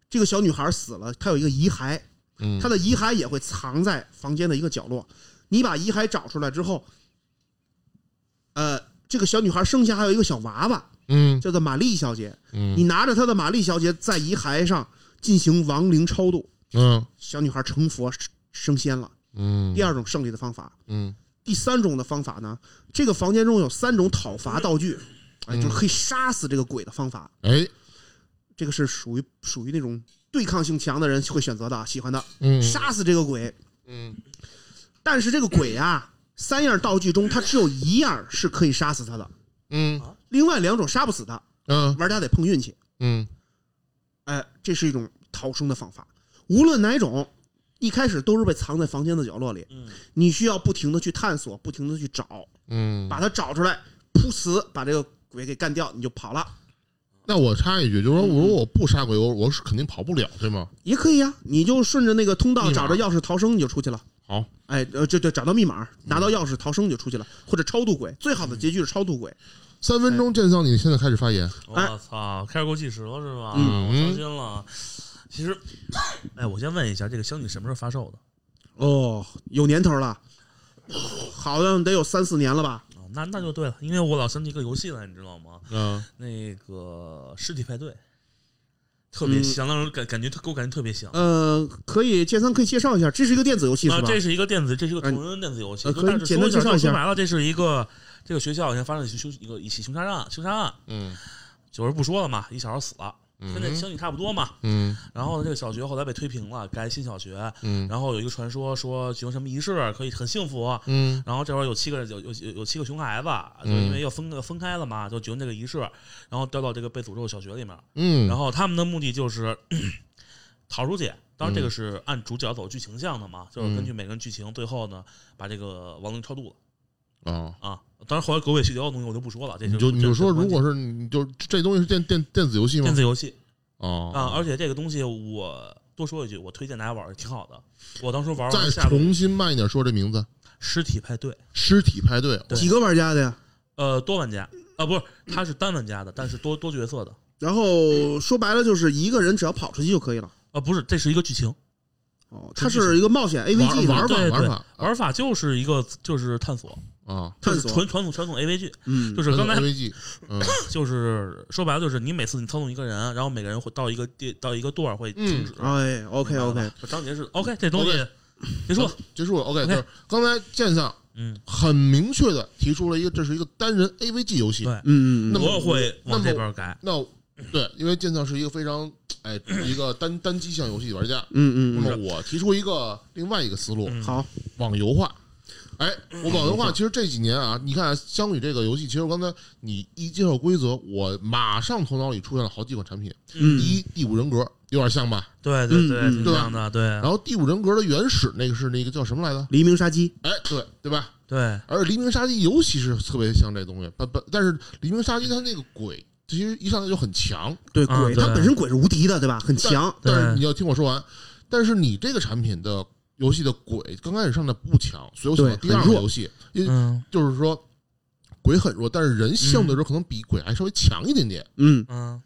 这个小女孩死了，她有一个遗骸，
嗯，
她的遗骸也会藏在房间的一个角落。你把遗骸找出来之后，呃，这个小女孩生下还有一个小娃娃，
嗯
叫做玛丽小姐。
嗯
你拿着她的玛丽小姐在遗骸上进行亡灵超度，
嗯
小女孩成佛升仙了。
嗯，
第二种胜利的方法，
嗯
第三种的方法呢，这个房间中有三种讨伐道具，哎，
嗯
就是可以杀死这个鬼的方法。
哎
这个是属于属于那种对抗性强的人会选择的，喜欢的，
嗯
杀死这个鬼。
嗯
但是这个鬼啊，三样道具中，它只有一样是可以杀死他的，
嗯
另外两种杀不死他，
嗯
玩家得碰运气。
嗯
哎，这是一种逃生的方法。无论哪种，一开始都是被藏在房间的角落里，
嗯，
你需要不停的去探索，不停的去找，
嗯，
把它找出来，噗呲把这个鬼给干掉，你就跑了。
那我插一句，就是说，如果我不杀鬼，我我是肯定跑不了，对吗？
也可以啊，你就顺着那个通道找着钥匙逃生，你就出去了。
好，
哎，呃，就就找到密码，拿到钥匙逃生就出去了，或者超度鬼。最好的结局是超度鬼。
三分钟，剑桑，你现在开始发言。
我操，开始给我计时了是吧？
嗯
我伤心了。其实，哎，我先问一下，这个香女什么时候发售的？
哦，有年头了，好像得有三四年了吧？
哦，那那就对了，因为我老想起一个游戏来，你知道吗？
嗯
那个尸体派对，特别
嗯
香，让人感感觉特给我感觉特别香。
呃，可以，剑三可以介绍一下，这是一个电子游戏是
啊，
吧？
这是一个电子，这是一个同人电子游戏。
呃
就大致
可以简单
说
介绍一下
就说白了，这是一个这个学校好像发生一起凶一个一起凶杀案，凶杀案
嗯
就是不说了嘛，一小孩死了，跟那
嗯
相女差不多嘛。
嗯
然后呢，这个小学后来被推平了，改新小学。
嗯
然后有一个传说说举行什么仪式可以很幸福。
嗯
然后这会儿有七个有有有有七个熊孩子，就
嗯
因为要分分开了嘛，就举行这个仪式，然后调到这个被诅咒的小学里面。
嗯，
然后他们的目的就是逃出去。当然，这个
嗯
是按主角走剧情向的嘛，就是根据每个人剧情，最后呢把这个亡灵超度了
啊，
啊。当然，后来狗尾续貂的东西我就不说了，这
你就你就说，如果
是
是你就这东西是电电电子游戏吗
电？子游戏
哦
啊，而且这个东西我多说一句，我推荐大家玩儿，挺好的。我当时玩
再
完下
重新慢一点说这名字，
尸体派对，
尸体派对。
对
几个玩家的呀？
呃，多玩家啊，不是，它是单玩家的，但是多多角色的
然后说白了就是一个人只要跑出去就可以了。
啊，不是，这是一个剧情
哦，它是一个冒险 AVG 的
玩玩法玩法
玩法就是一个就是探索，
啊，
就是纯传统传统 AVG，
嗯，
就是刚才
AVG，嗯。
就是说白了，就是你每次你操纵一个人，然后每个人会到一个地到一个段会停止。
哎，OK OK，
吧？就章节是 OK，这东西结束。了。
结束了。
OK，OK。
就是刚才剑上
嗯，
很明确的提出了一个，这是一个单人 AVG 游戏。
对。
嗯嗯嗯，
那么
我会往
那么
这边改。
那对，因为剑藏是一个非常哎 一个单单机向游戏玩家，
嗯嗯
那么我提出一个另外一个思路，
好，
网游化。哎，我网游化其实这几年啊，你看《香雨》这个游戏，其实刚才你一介绍规则，我马上头脑里出现了好几款产品。
嗯
第一，《第五人格》有点像吧？
对对对，
嗯嗯
挺
对吧
像的，对
然后《第五人格》的原始那个是那个叫什么来着？
黎明杀机，
哎，对对吧？
对，
而《黎明杀机》尤其是特别像这东西，不不，但是《黎明杀机》它那个鬼其实一上来就很强，
对
啊
鬼，它
对
本身鬼是无敌的，对吧？很强，
对
但是你要听我说完，但是你这个产品的游戏的鬼刚开始上来不强，所以我想到
对
第二个游戏，因为
嗯
就是说鬼很弱，但是人相对来说可能比鬼还稍微强一点点。
嗯，
嗯，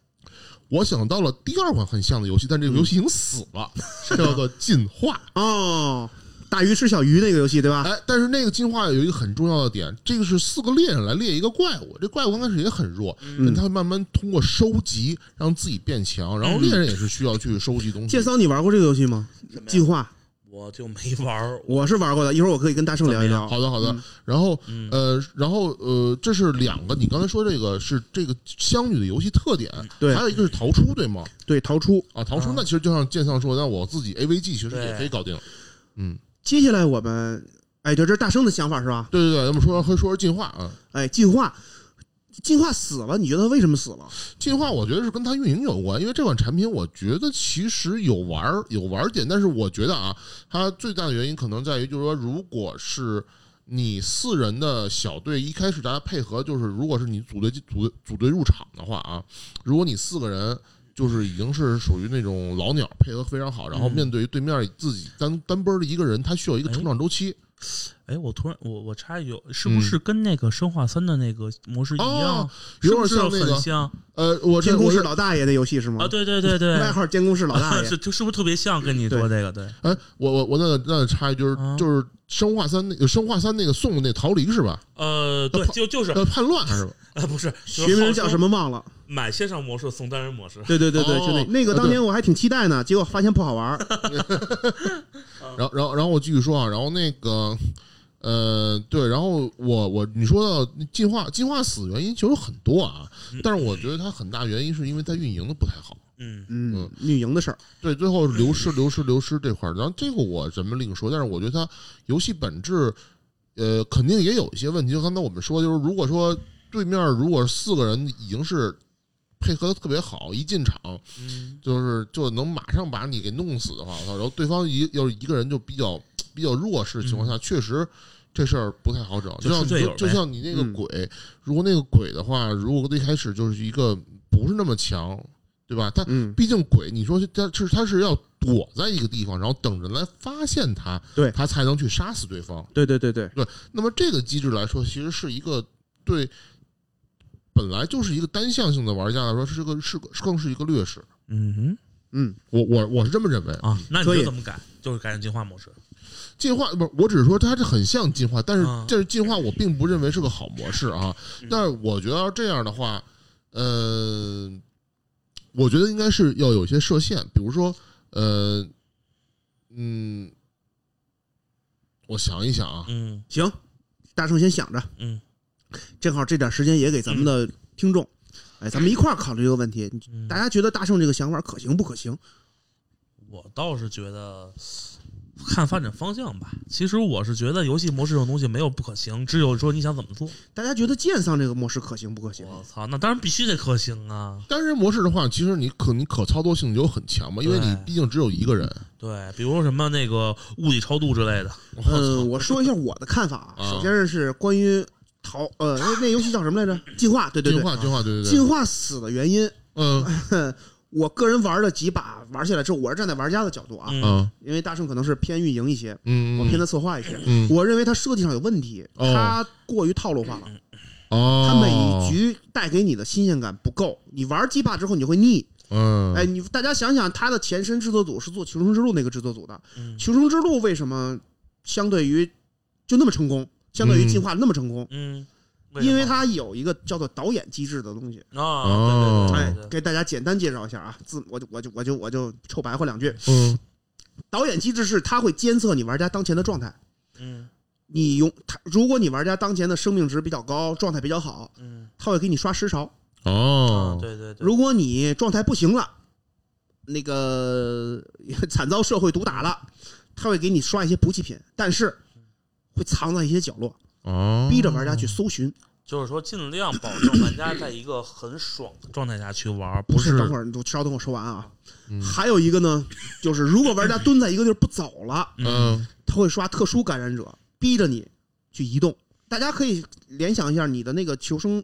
我想到了第二款很像的游戏，但这个游戏已经死了，叫做进化。
哦，大鱼吃小鱼那个游戏，对吧？
哎，但是那个进化有一个很重要的点，这个是四个猎人来猎一个怪物，这怪物刚开始也很弱，
嗯
但他会慢慢通过收集让自己变强，然后猎人也是需要去收集东西。
剑桑，你玩过这个游戏吗？
什么
进化，
我就没玩儿。
我是玩过的，一会儿我可以跟大圣聊一聊。
好的，好的
嗯。
然后
嗯
呃，然后呃，这是两个，你刚才说这个是这个香女的游戏特点，
对
还有一个是逃出，对吗？
对，逃出。
啊，逃出
啊
那其实就像剑上说，那我自己 AVG 其实也可以搞定。嗯，
接下来我们，哎，对，这是大圣的想法是吧？
对对对，咱们说说说说进化啊，
哎，进化，进化死了，你觉得他为什么死了？
进化我觉得是跟它运营有关，因为这款产品我觉得其实有玩儿有玩儿点，但是我觉得啊，它最大的原因可能在于就是说，如果是你四人的小队一开始大家配合，就是如果是你组队组组队入场的话啊，如果你四个人。就是已经是属于那种老鸟，配合非常好，然后面对对面自己单单奔的一个人，他需要一个成长周期。
哎，我突然我我插一句，是不是跟那个生化三的那个模式一样
哦？
是不是
有点像那个
很像
呃，我这
监控室老大爷的游戏是吗？
啊？对对对对，
外号监控室老大爷
是。就是不是特别像？跟你说这个对，
哎，我我我那那插一句，就是
啊
就是生化三那个生化三那个送的那逃离是吧？
呃，对，就就是
呃，叛乱是吧？
呃，不是，
学名叫什
么？
忘了。
买线上模式送单人模式。
对对对对，
哦
就那那个当年我还挺期待呢，结果发现不好玩儿。
然后然后然后我继续说啊，然后那个呃对，然后我我你说到进化进化死原因其实有很多啊，但是我觉得它很大原因是因为它运营的不太好。
嗯
嗯，运营的事儿。
对，最后流失、流失、流失这块儿，然后这个我咱们另说。但是我觉得它游戏本质，呃，肯定也有一些问题。就刚才我们说，就是如果说对面如果四个人已经是配合的特别好，一进场
嗯
就是就能马上把你给弄死的话，我操！然后对方一要是一个人就比较比较弱势的情况下，确实这事儿不太好整。
就
就像就就像你那个
嗯
鬼，如果那个鬼的话，如果一开始就是一个不是那么强，对吧？他
嗯，
毕竟鬼，你说他是他是要躲在一个地方，然后等人来发现他，
对
他才能去杀死对方。
对对对对对，
那么这个机制来说，其实是一个对本来就是一个单向性的玩家来说，是个是个更是一个劣势。
嗯哼
嗯，
我我我是这么认为。
啊，那你
可以
就这么改，就是改成进化模式。
进化不是，我只是说它是很像进化，但是
嗯
这是进化，我并不认为是个好模式啊
嗯。
但是我觉得要这样的话，呃，我觉得应该是要有一些设限，比如说，呃，嗯，我想一想啊，
嗯
行，大圣先想着，
嗯
正好这点时间也给咱们的听众，哎，咱们一块儿考虑这个问题。
嗯，
大家觉得大圣这个想法可行不可行？
我倒是觉得看发展方向吧。其实我是觉得游戏模式这种东西没有不可行，只有说你想怎么做。
大家觉得剑桑这个模式可行不可行？
我操，那当然必须得可行啊！
单人模式的话，其实你可你可操作性就很强嘛，因为你毕竟只有一个人。
对，比如说什么那个物理超度之类的，
嗯，我说一下我的看法啊。
啊
首先是关于逃呃那那游戏叫什么来着？进化，对对对，
进化进化，对对对，
进化死的原因。
嗯
我个人玩了几把玩下来之后，我是站在玩家的角度啊，
嗯
嗯
因为大圣可能是偏运营一些，
嗯，
我偏他策划一些。
嗯
我认为它设计上有问题，
哦
它过于套路化了，
哦，
它每一局带给你的新鲜感不够，你玩几把之后你会腻。
嗯
哎，你大家想想，它的前身制作组是做《求生之路》那个制作组的，
嗯《
求生之路》为什么相对于就那么成功，相对于进化那么成功？
嗯，
因为它有一个叫做导演机制的东西。
啊，
哦
哎给大家简单介绍一下啊，字我就我就我就我就臭白话两句。
嗯
导演机制是它会监测你玩家当前的状态，
嗯
你用它，如果你玩家当前的生命值比较高，状态比较好，
嗯
它会给你刷时潮。
哦
啊，，对对对，
如果你状态不行了，那个惨遭社会毒打了，他会给你刷一些补给品，但是会藏在一些角落，
哦，
逼着玩家去搜寻。
就是说尽量保证玩家在一个很爽的状态下去玩，不
是，等会儿你稍等我说完啊。
嗯
还有一个呢，就是如果玩家蹲在一个地儿不走了，
嗯
他会刷特殊感染者，逼着你去移动。大家可以联想一下你的那个求生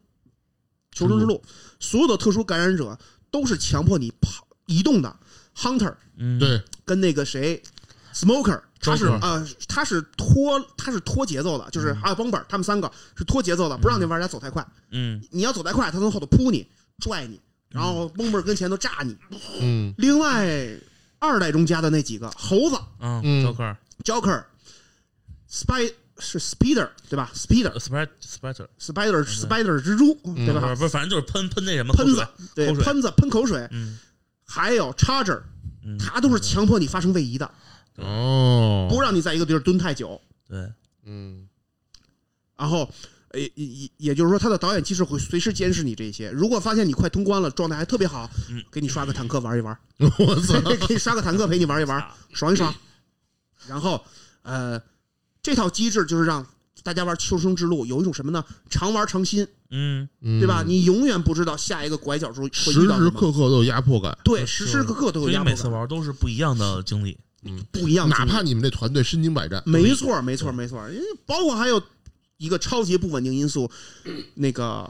求生之路，所有的特殊感染者都是强迫你跑移动的。Hunter
嗯，
对，
跟那个谁，Smoker，他是呃他是拖他是拖节奏的，就是还有 Bomber，他们三个是拖节奏的，不让那玩家走太快。
嗯。
你要走太快，他从后头扑你、拽你，然后 Bomber 跟前头炸你。
嗯。
另外二代中加的那几个猴子
嗯
嗯
，Joker、
Joker、Spy 是 Speeder 对吧？Speeder、
Spider、Spider，Spider、
Spider 蜘蛛对吧？
不是反正就是喷喷那什么
喷子对喷子喷口水，
嗯。
还有 Charger，
嗯，
它都是强迫你发生位移的，
哦，
不让你在一个地儿蹲太久。
对，
嗯
然后，呃，也也也就是说，他的导演机制会随时监视你这些。如果发现你快通关了，状态还特别好
嗯，
给你刷个坦克玩一玩，
我操，
给你刷个坦克陪你玩一玩，
啊
爽一爽。然后，呃，这套机制就是让大家玩《求生之路》有一种什么呢？常玩常新，
嗯
对
对吧？你永远不知道下一个拐角处会
时
遇到时。
时刻刻都有压迫感，
对，时时刻刻都有压迫感，
每次玩都是不一样的经历。
不一样。
哪怕你们这团队身经百战，
没错，没错，没错。因为包括还有一个超级不稳定因素，那个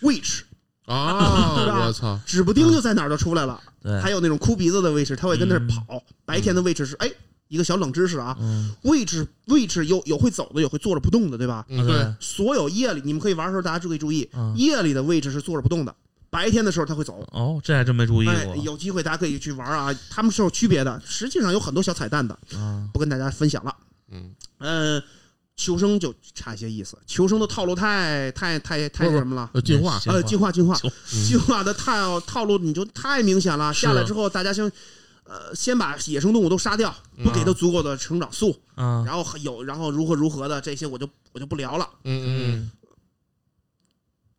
Witch
啊，
对吧
我操，
指不定就在哪儿就出来了。
对，
还有那种哭鼻子的 Witch，他会跟那儿
嗯
跑。白天的 Witch 是哎，一个小冷知识啊
嗯
，Witch Witch 有有会走的，有会坐着不动的，对吧？
嗯对，
所有夜里你们可以玩的时候，大家注意注意，
嗯
夜里的 Witch 是坐着不动的，白天的时候它会走。
哦，这还真没注意
哎，
过
有机会大家可以去玩啊，他们是有区别的，实际上有很多小彩蛋的，
啊。
不跟大家分享了。
嗯
呃，求生就差一些意思，求生的套路太太太太什么了。
呃，进化，
呃，进化进化
进
进化的套套路你就太明显了。下来之后，大家先呃先把野生动物都杀掉，不给它足够的成长素，
啊，
然后有然后如何如何的这些我就我就不聊了，
嗯嗯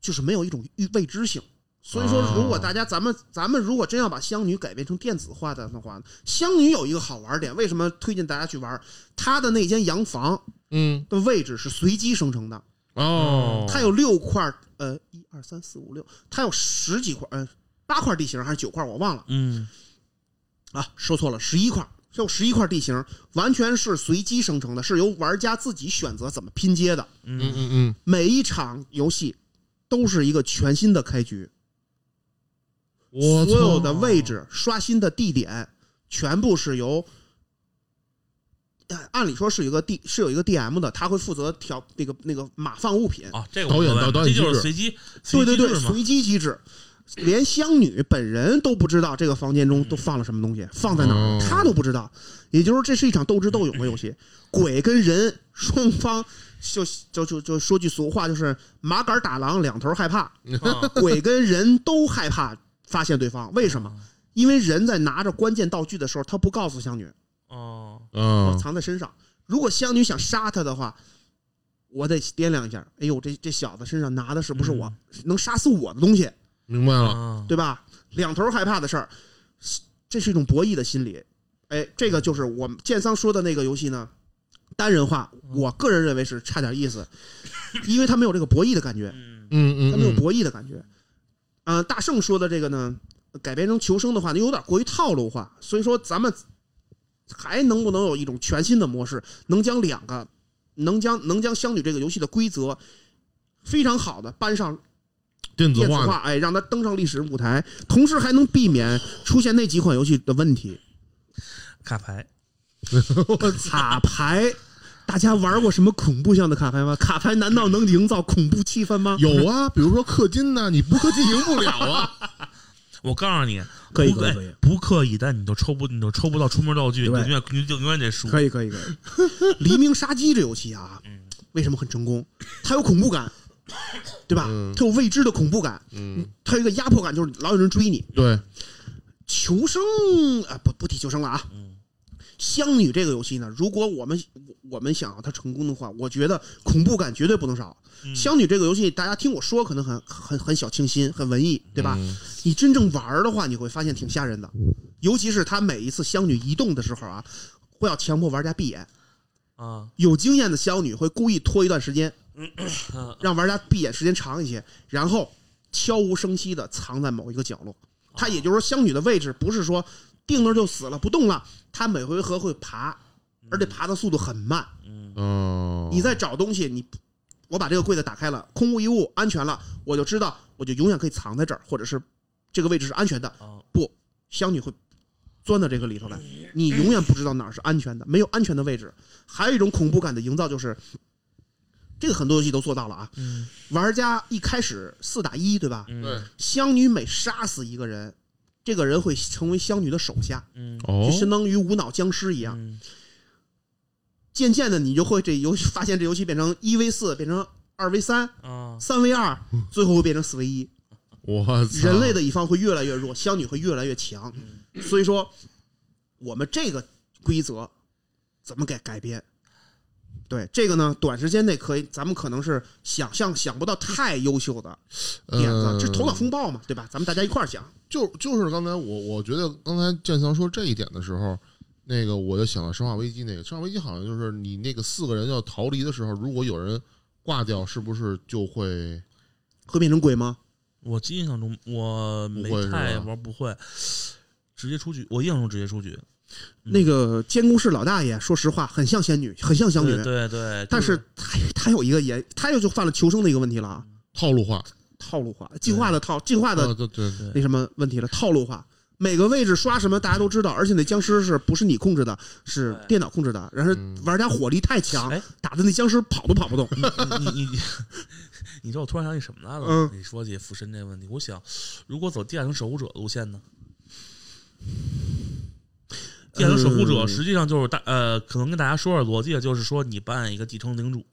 就是没有一种预未知性。所以说，
哦
如果大家咱们咱们如果真要把香女改编成电子化的的话，香女有一个好玩点，为什么推荐大家去玩？它的那间洋房
嗯
的位置是随机生成的，
嗯，哦，
它有六块，呃，一二三四五六，它有十几块，呃，八块地形还是九块，我忘了
嗯
啊，说错了，十一块，有十一块地形，完全是随机生成的，是由玩家自己选择怎么拼接的。
嗯
嗯
嗯嗯，
每一场游戏都是一个全新的开局，
我
所有，的位置、刷新的地点，全部是由。呃按理说是有一个 D 是有一个 DM 的，他会负责调那个那个码放物品，
啊，这个
导演导导演
这就
机制。
是随机，
对对对，
随机
机机制，连香女本人都不知道这个房间中都放了什么东西，放在哪
哦
儿，她都不知道。也就是说，这是一场斗智斗勇的游戏，鬼跟人双方就就就就说句俗话，就是麻杆打狼，两头害怕，
啊。
鬼跟人都害怕发现对方。为什么？因为人在拿着关键道具的时候，他不告诉香女，
哦，
嗯，
藏在身上。如果香女想杀他的话，我得掂量一下。哎呦，这这小子身上拿的是不是我、能杀死我的东西？
明白了，
啊
对吧？两头害怕的事儿，这是一种博弈的心理。哎，这个就是我们建桑说的那个游戏呢，单人化，我个人认为是差点意思，因为他没有这个博弈的感觉，
嗯
嗯嗯，嗯
它没有博弈的感觉。呃，大圣说的这个呢，改编成求生的话，呢有点过于套路化，所以说咱们还能不能有一种全新的模式，能将两个，能将能将香女这个游戏的规则非常好的搬上
电子化的，
电子化，哎，让它登上历史舞台，同时还能避免出现那几款游戏的问题。
卡牌
卡牌，大家玩过什么恐怖向的卡牌吗？卡牌难道能营造恐怖气氛吗？
有啊，比如说氪金呢，你不氪金赢不了啊。
我告诉你，
可以可以可以
不刻意，但你都抽不，你都抽不到出门道具，你就
对
永远你就永远得输。
可以可以可以。黎明杀机这游戏啊，为什么很成功？它有恐怖感，对吧？
嗯
它有未知的恐怖感，
嗯，
它有一个压迫感，就是老有人追你。
对，
求生啊，不不提求生了啊。
嗯
香女这个游戏呢，如果我们我们想要它成功的话，我觉得恐怖感绝对不能少。
嗯
香女这个游戏，大家听我说可能很很很小清新，很文艺，对吧？
嗯
你真正玩儿的话，你会发现挺吓人的，尤其是它每一次香女移动的时候啊，会要强迫玩家闭眼。
啊，
有经验的香女会故意拖一段时间，
嗯
让玩家闭眼时间长一些，然后悄无声息的藏在某一个角落。它也就是说，香女的位置不是说定那儿就死了不动了，它每回合会爬，而且爬的速度很慢。
嗯
哦，
你在找东西，你我把这个柜子打开了，空无一物，安全了，我就知道，我就永远可以藏在这儿，或者是这个位置是安全的。
啊
不，香女会钻到这个里头来，你永远不知道哪儿是安全的，没有安全的位置。还有一种恐怖感的营造，就是这个很多游戏都做到了啊。
嗯
玩家一开始四打一，对吧？
嗯
对，
香女每杀死一个人，这个人会成为香女的手下，
嗯
哦
就，相当于无脑僵尸一样。
嗯
渐渐的，你就会这游戏发现这游戏变成一 v 四，变成二 v 三，
啊
三 v 二，最后会变成四 v 一。
我，
人类的一方会越来越弱，香女会越来越强。所以说，我们这个规则怎么改改编？对这个呢，短时间内可以，咱们可能是想象想不到太优秀的点子，
呃
这是头脑风暴嘛，对吧？咱们大家一块儿想。
就就是刚才我我觉得刚才建强说这一点的时候，那个我就想到《生化危机》那个，《生化危机》好像就是你那个四个人要逃离的时候，如果有人挂掉，是不是就会
会变成鬼吗？
我印象中我没太玩，不会直接出局。我印象中直接出局。
那个监工室老大爷，说实话，很像仙女，很像香女，
对对对，
但
就是
他他有一个也，他又就犯了求生的一个问题了啊，
套路化？
套路化、进化的套、进化的
啊对对对，
那什么问题了，套路化。每个位置刷什么大家都知道，而且那僵尸是不是你控制的，是电脑控制的。然后
嗯
玩家火力太强
哎，
打的那僵尸跑都跑不动。
你你你，你知道我突然想起什么来了？
嗯
你说起附身这个问题，我想，如果走地下城守护者路线呢？电影守护者
嗯。
实际上就是大呃，可能跟大家说说逻辑，就是说你扮演一个继承领主，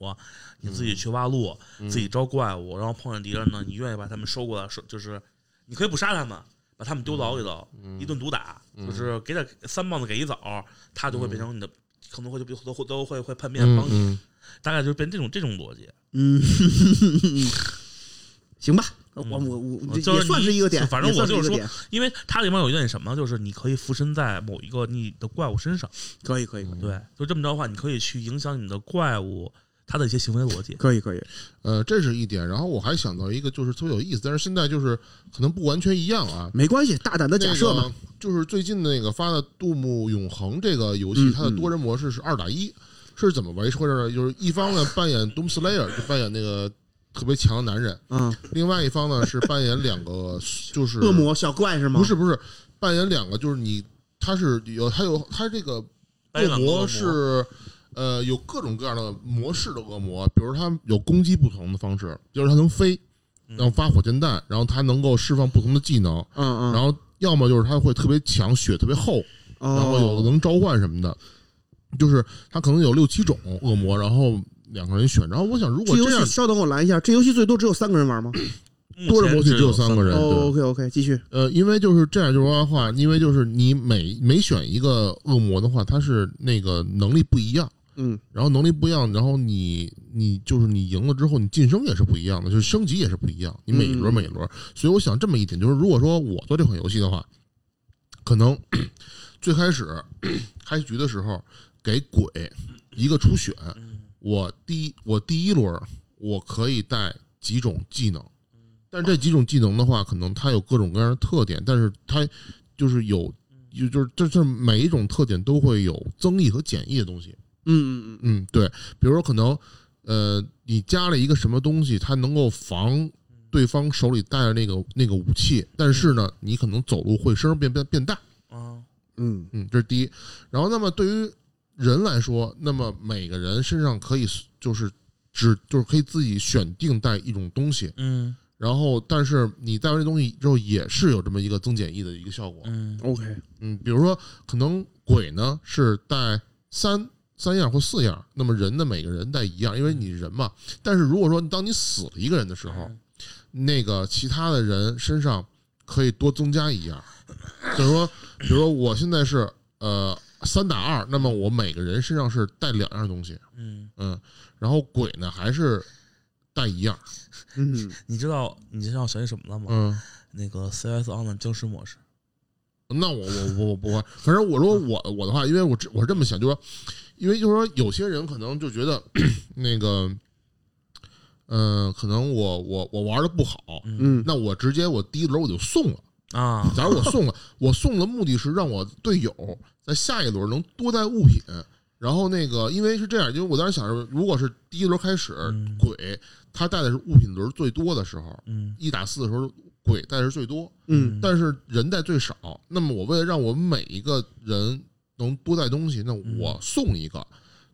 你自己去挖路，自己招怪物，然后碰见敌人呢，你愿意把他们收过来，收就是你可以不杀他们，把他们丢牢里头，一顿毒打，就是给点三棒子给一枣，他就会变成你的，可能会就比都会都会会叛变帮你，
嗯。
大概就是变这种这种逻辑。
嗯，行吧，我我我我
就是
也算是一个点，
反正我就是说因为它里面有一点什么，就是你可以附身在某一个你的怪物身上，
可以可以
对，就这么着的话，你可以去影响你的怪物它的一些行为逻辑。
可以可以，
呃，这是一点。然后我还想到一个，就是特别有意思，但是现在就是可能不完全一样啊。
没关系，大胆的假设嘛
那个，就是最近那个发的《杜牧永恒》这个游戏，
嗯
它的多人模式是二打一，是怎么回事呢？就是一方呢扮演 Doom Slayer，就扮演那个特别强的男人，
嗯，
另外一方呢是扮演两个 就是
恶魔小怪是吗？
不是不是扮演两个，就是你他是有他有他这个恶魔是呃有各种各样的模式的恶魔，比如他有攻击不同的方式，就是他能飞，然后发火箭弹，然后他能够释放不同的技能，
嗯嗯，
然后要么就是他会特别强，血特别厚，
然
然后有的能召唤什么的，就是他可能有六七种恶魔，然后两个人选。然后我想，如果这样
这游戏稍等我拦一下，这游戏最多只有三个人玩吗？
多人模式只有三个人
哦，OK OK，继续。
呃，因为就是这样，就是说的话，因为就是你每每选一个恶魔的话，它是那个能力不一样，
嗯
然后能力不一样，然后你你就是你赢了之后，你晋升也是不一样的，就是升级也是不一样，你每一轮
嗯
每一轮。所以我想这么一点，就是如果说我做这款游戏的话，可能最开始 开局的时候给鬼一个初选，我第一我第一轮我可以带几种技能，但是这几种技能的话，可能它有各种各样的特点，但是它就是有。就就是就是每一种特点都会有增益和减益的东西，
嗯嗯
嗯。嗯，对，比如说可能，呃，你加了一个什么东西，它能够防对方手里带着那个那个武器，但是呢，你可能走路会声变变变大，
啊，
嗯。
嗯，这是第一。然后，那么对于人来说，那么每个人身上可以就是只就是可以自己选定带一种东西，
嗯。
然后但是你带完这东西之后，也是有这么一个增减益的一个效果，
嗯
嗯，OK，
嗯，比如说可能鬼呢是带三三样或四样，那么人呢每个人带一样，因为你人嘛。但是如果说当你死了一个人的时候，那个其他的人身上可以多增加一样，就是说，比如说我现在是呃三打二，那么我每个人身上是带两样东西，
嗯，
嗯，然后鬼呢还是带一样，
嗯。
你知道你知道想起什么了吗？
嗯。
那个 CS Online 僵尸模式，
那我我我我不会，反正我说我我的话，因为我我是这么想，就是说，因为就是说，有些人可能就觉得 那个，呃，可能我我我玩的不好，
嗯。
那我直接我第一轮我就送了。
啊，
假如我送了，我送的目的是让我队友在下一轮能多带物品。然后那个，因为是这样，因为我当时想着，如果是第一轮开始，
嗯
鬼他带的是物品轮最多的时候，
嗯
一打四的时候，鬼带的是最多。
嗯
但是人带最少。那么我为了让我们每一个人能多带东西，那我送一个，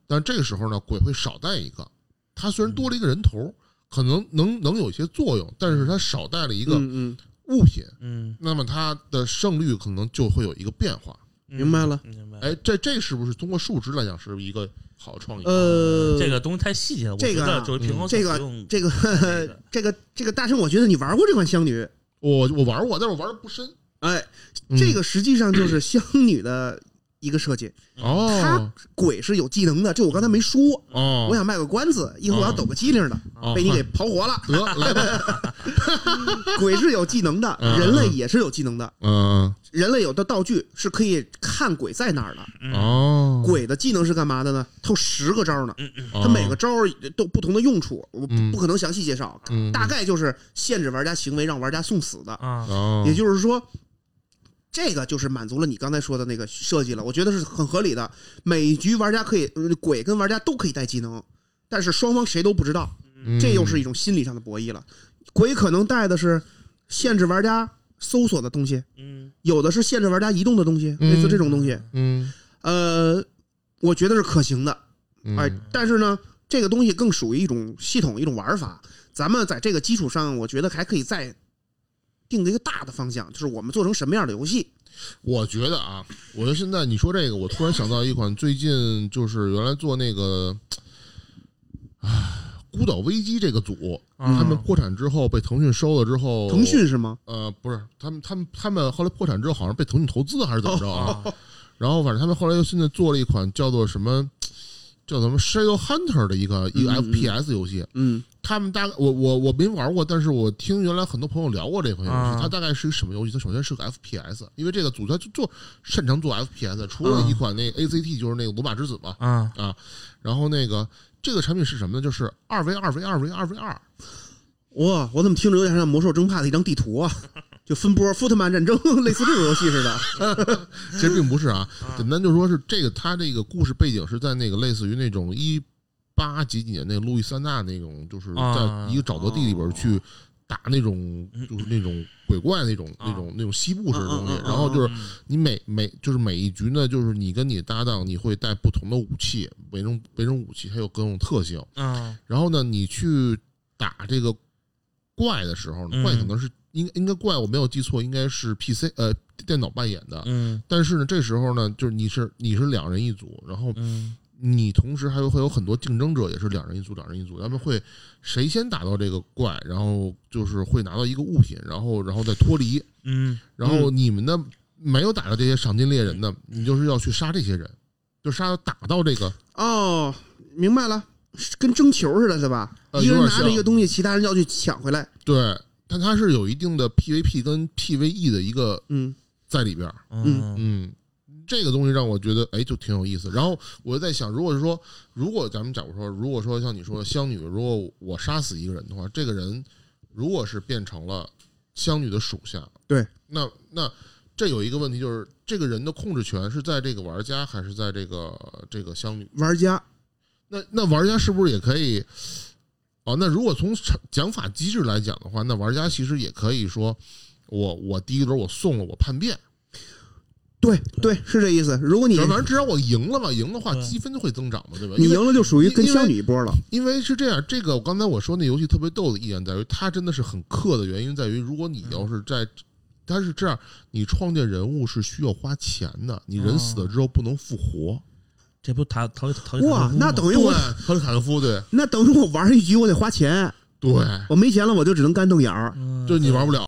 但这个时候呢，鬼会少带一个。他虽然多了一个人头，可能能能有一些作用，但是他少带了一个
嗯嗯，
物品，
嗯，
那么它的胜率可能就会有一个变化。
明白了
明白。
哎，这这是不是通过数值来讲是一个好创意？
呃，
这个东西太细节了，
这个
就是平衡
这个这个
这个
这个这个大圣，我觉得你玩过这款香女，
我我玩过，但是我玩的不深。
哎，
嗯
这个实际上就是香女的一个设计。
哦。
他鬼是有技能的，这我刚才没说，
哦，
我想卖个关子，一会儿我要抖个机灵的，
哦。
被你给刨活了。
得来吧，
鬼是有技能的，
嗯。
人类也是有技能的。
嗯。
人类有的道具是可以看鬼在哪儿的。
哦，
鬼的技能是干嘛的呢？它有十个招呢，
哦。
它每个招儿都不同的用处，我不可能详细介绍，
嗯。
大概就是限制玩家行为，让玩家送死的。
啊，
哦，
也就是说，这个就是满足了你刚才说的那个设计了，我觉得是很合理的。每局玩家可以，呃鬼跟玩家都可以带技能，但是双方谁都不知道，
嗯
这又是一种心理上的博弈了。鬼可能带的是限制玩家搜索的东西，
嗯
有的是限制玩家移动的东西，类似这种东西。
嗯
呃，我觉得是可行的，
嗯
哎，但是呢，这个东西更属于一种系统、一种玩法。咱们在这个基础上，我觉得还可以再定的一个大的方向，就是我们做成什么样的游戏。
我觉得啊，我觉得现在你说这个，我突然想到一款最近就是原来做那个，啊，孤岛危机这个组，
嗯
他们破产之后被腾讯收了之后，
腾讯是吗？
呃不是他们他们他们后来破产之后好像被腾讯投资还是怎么着啊？
啊
然后反正他们后来又现在做了一款叫做什么叫什么 Shadow Hunter 的一个一个 FPS 游戏，
嗯。
他们大概我我我没玩过，但是我听原来很多朋友聊过这款游戏，
啊。
它大概是一个什么游戏？它首先是个 FPS，因为这个组它就做擅长做 FPS，除了一款那个 ACT 就是那个罗马之子嘛，
啊。
然后那个这个产品是什么呢？就是二 v 二 v 二 v 二 v 二，
哇，我怎么听着有点像魔兽争霸的一张地图啊？就分波福特曼战争，类似这种游戏似的。
其实并不是啊，简单就说是这个它这个故事背景是在那个类似于那种一八几几年那个路易斯安那那种，就是在一个沼泽地里边去打那种就是那种鬼怪那种那种那种西部式的东西然后就是你每每就是每一局呢，就是你跟你搭档你会带不同的武器，每种每种武器它有各种特性，
嗯。
然后呢，你去打这个怪的时候，
呢
怪可能是应应该怪我没有记错，应该是 PC 呃电脑扮演的，
嗯。
但是呢，这时候呢，就是你是你是两人一组，然后
嗯。
你同时还有会有很多竞争者，也是两人一组，两人一组，他们会谁先打到这个怪，然后就是会拿到一个物品，然后然后再脱离，
嗯。
然后你们呢没有打到这些赏金猎人的，你就是要去杀这些人，就杀打到这个。
哦，明白了，跟争球似的，是吧？
呃
一个人拿着一个东西，其他人要去抢回来。
对，但它是有一定的 PVP 跟 PVE 的一个
嗯
在里边儿，
嗯
嗯，这个东西让我觉得哎，就挺有意思。然后我就在想，如果是说，如果咱们假如说，如果说像你说的香女，如果我杀死一个人的话，这个人如果是变成了香女的属下，
对，
那那这有一个问题就是，这个人的控制权是在这个玩家还是在这个这个香女？
玩家
那那玩家是不是也可以？哦，那如果从惩奖法机制来讲的话，那玩家其实也可以说，我我第一轮我送了，我叛变，
对对是这意思。如果你
反正至少我赢了嘛，赢的话积分就会增长嘛，对吧？
你赢了，就属于跟香女一波了。
因为是这样，这个我刚才我说那游戏特别逗的一点在于，它真的是很氪的原因在于，如果你要是在，它是这样，你创建人物是需要花钱的，你人死了之后不能复活。
这不塔塔塔
哇，那等于
对
我，
塔里塔科夫，对。
那等于我玩一局我得花钱，
对，
我没钱了我就只能干瞪眼儿。
就你玩不了。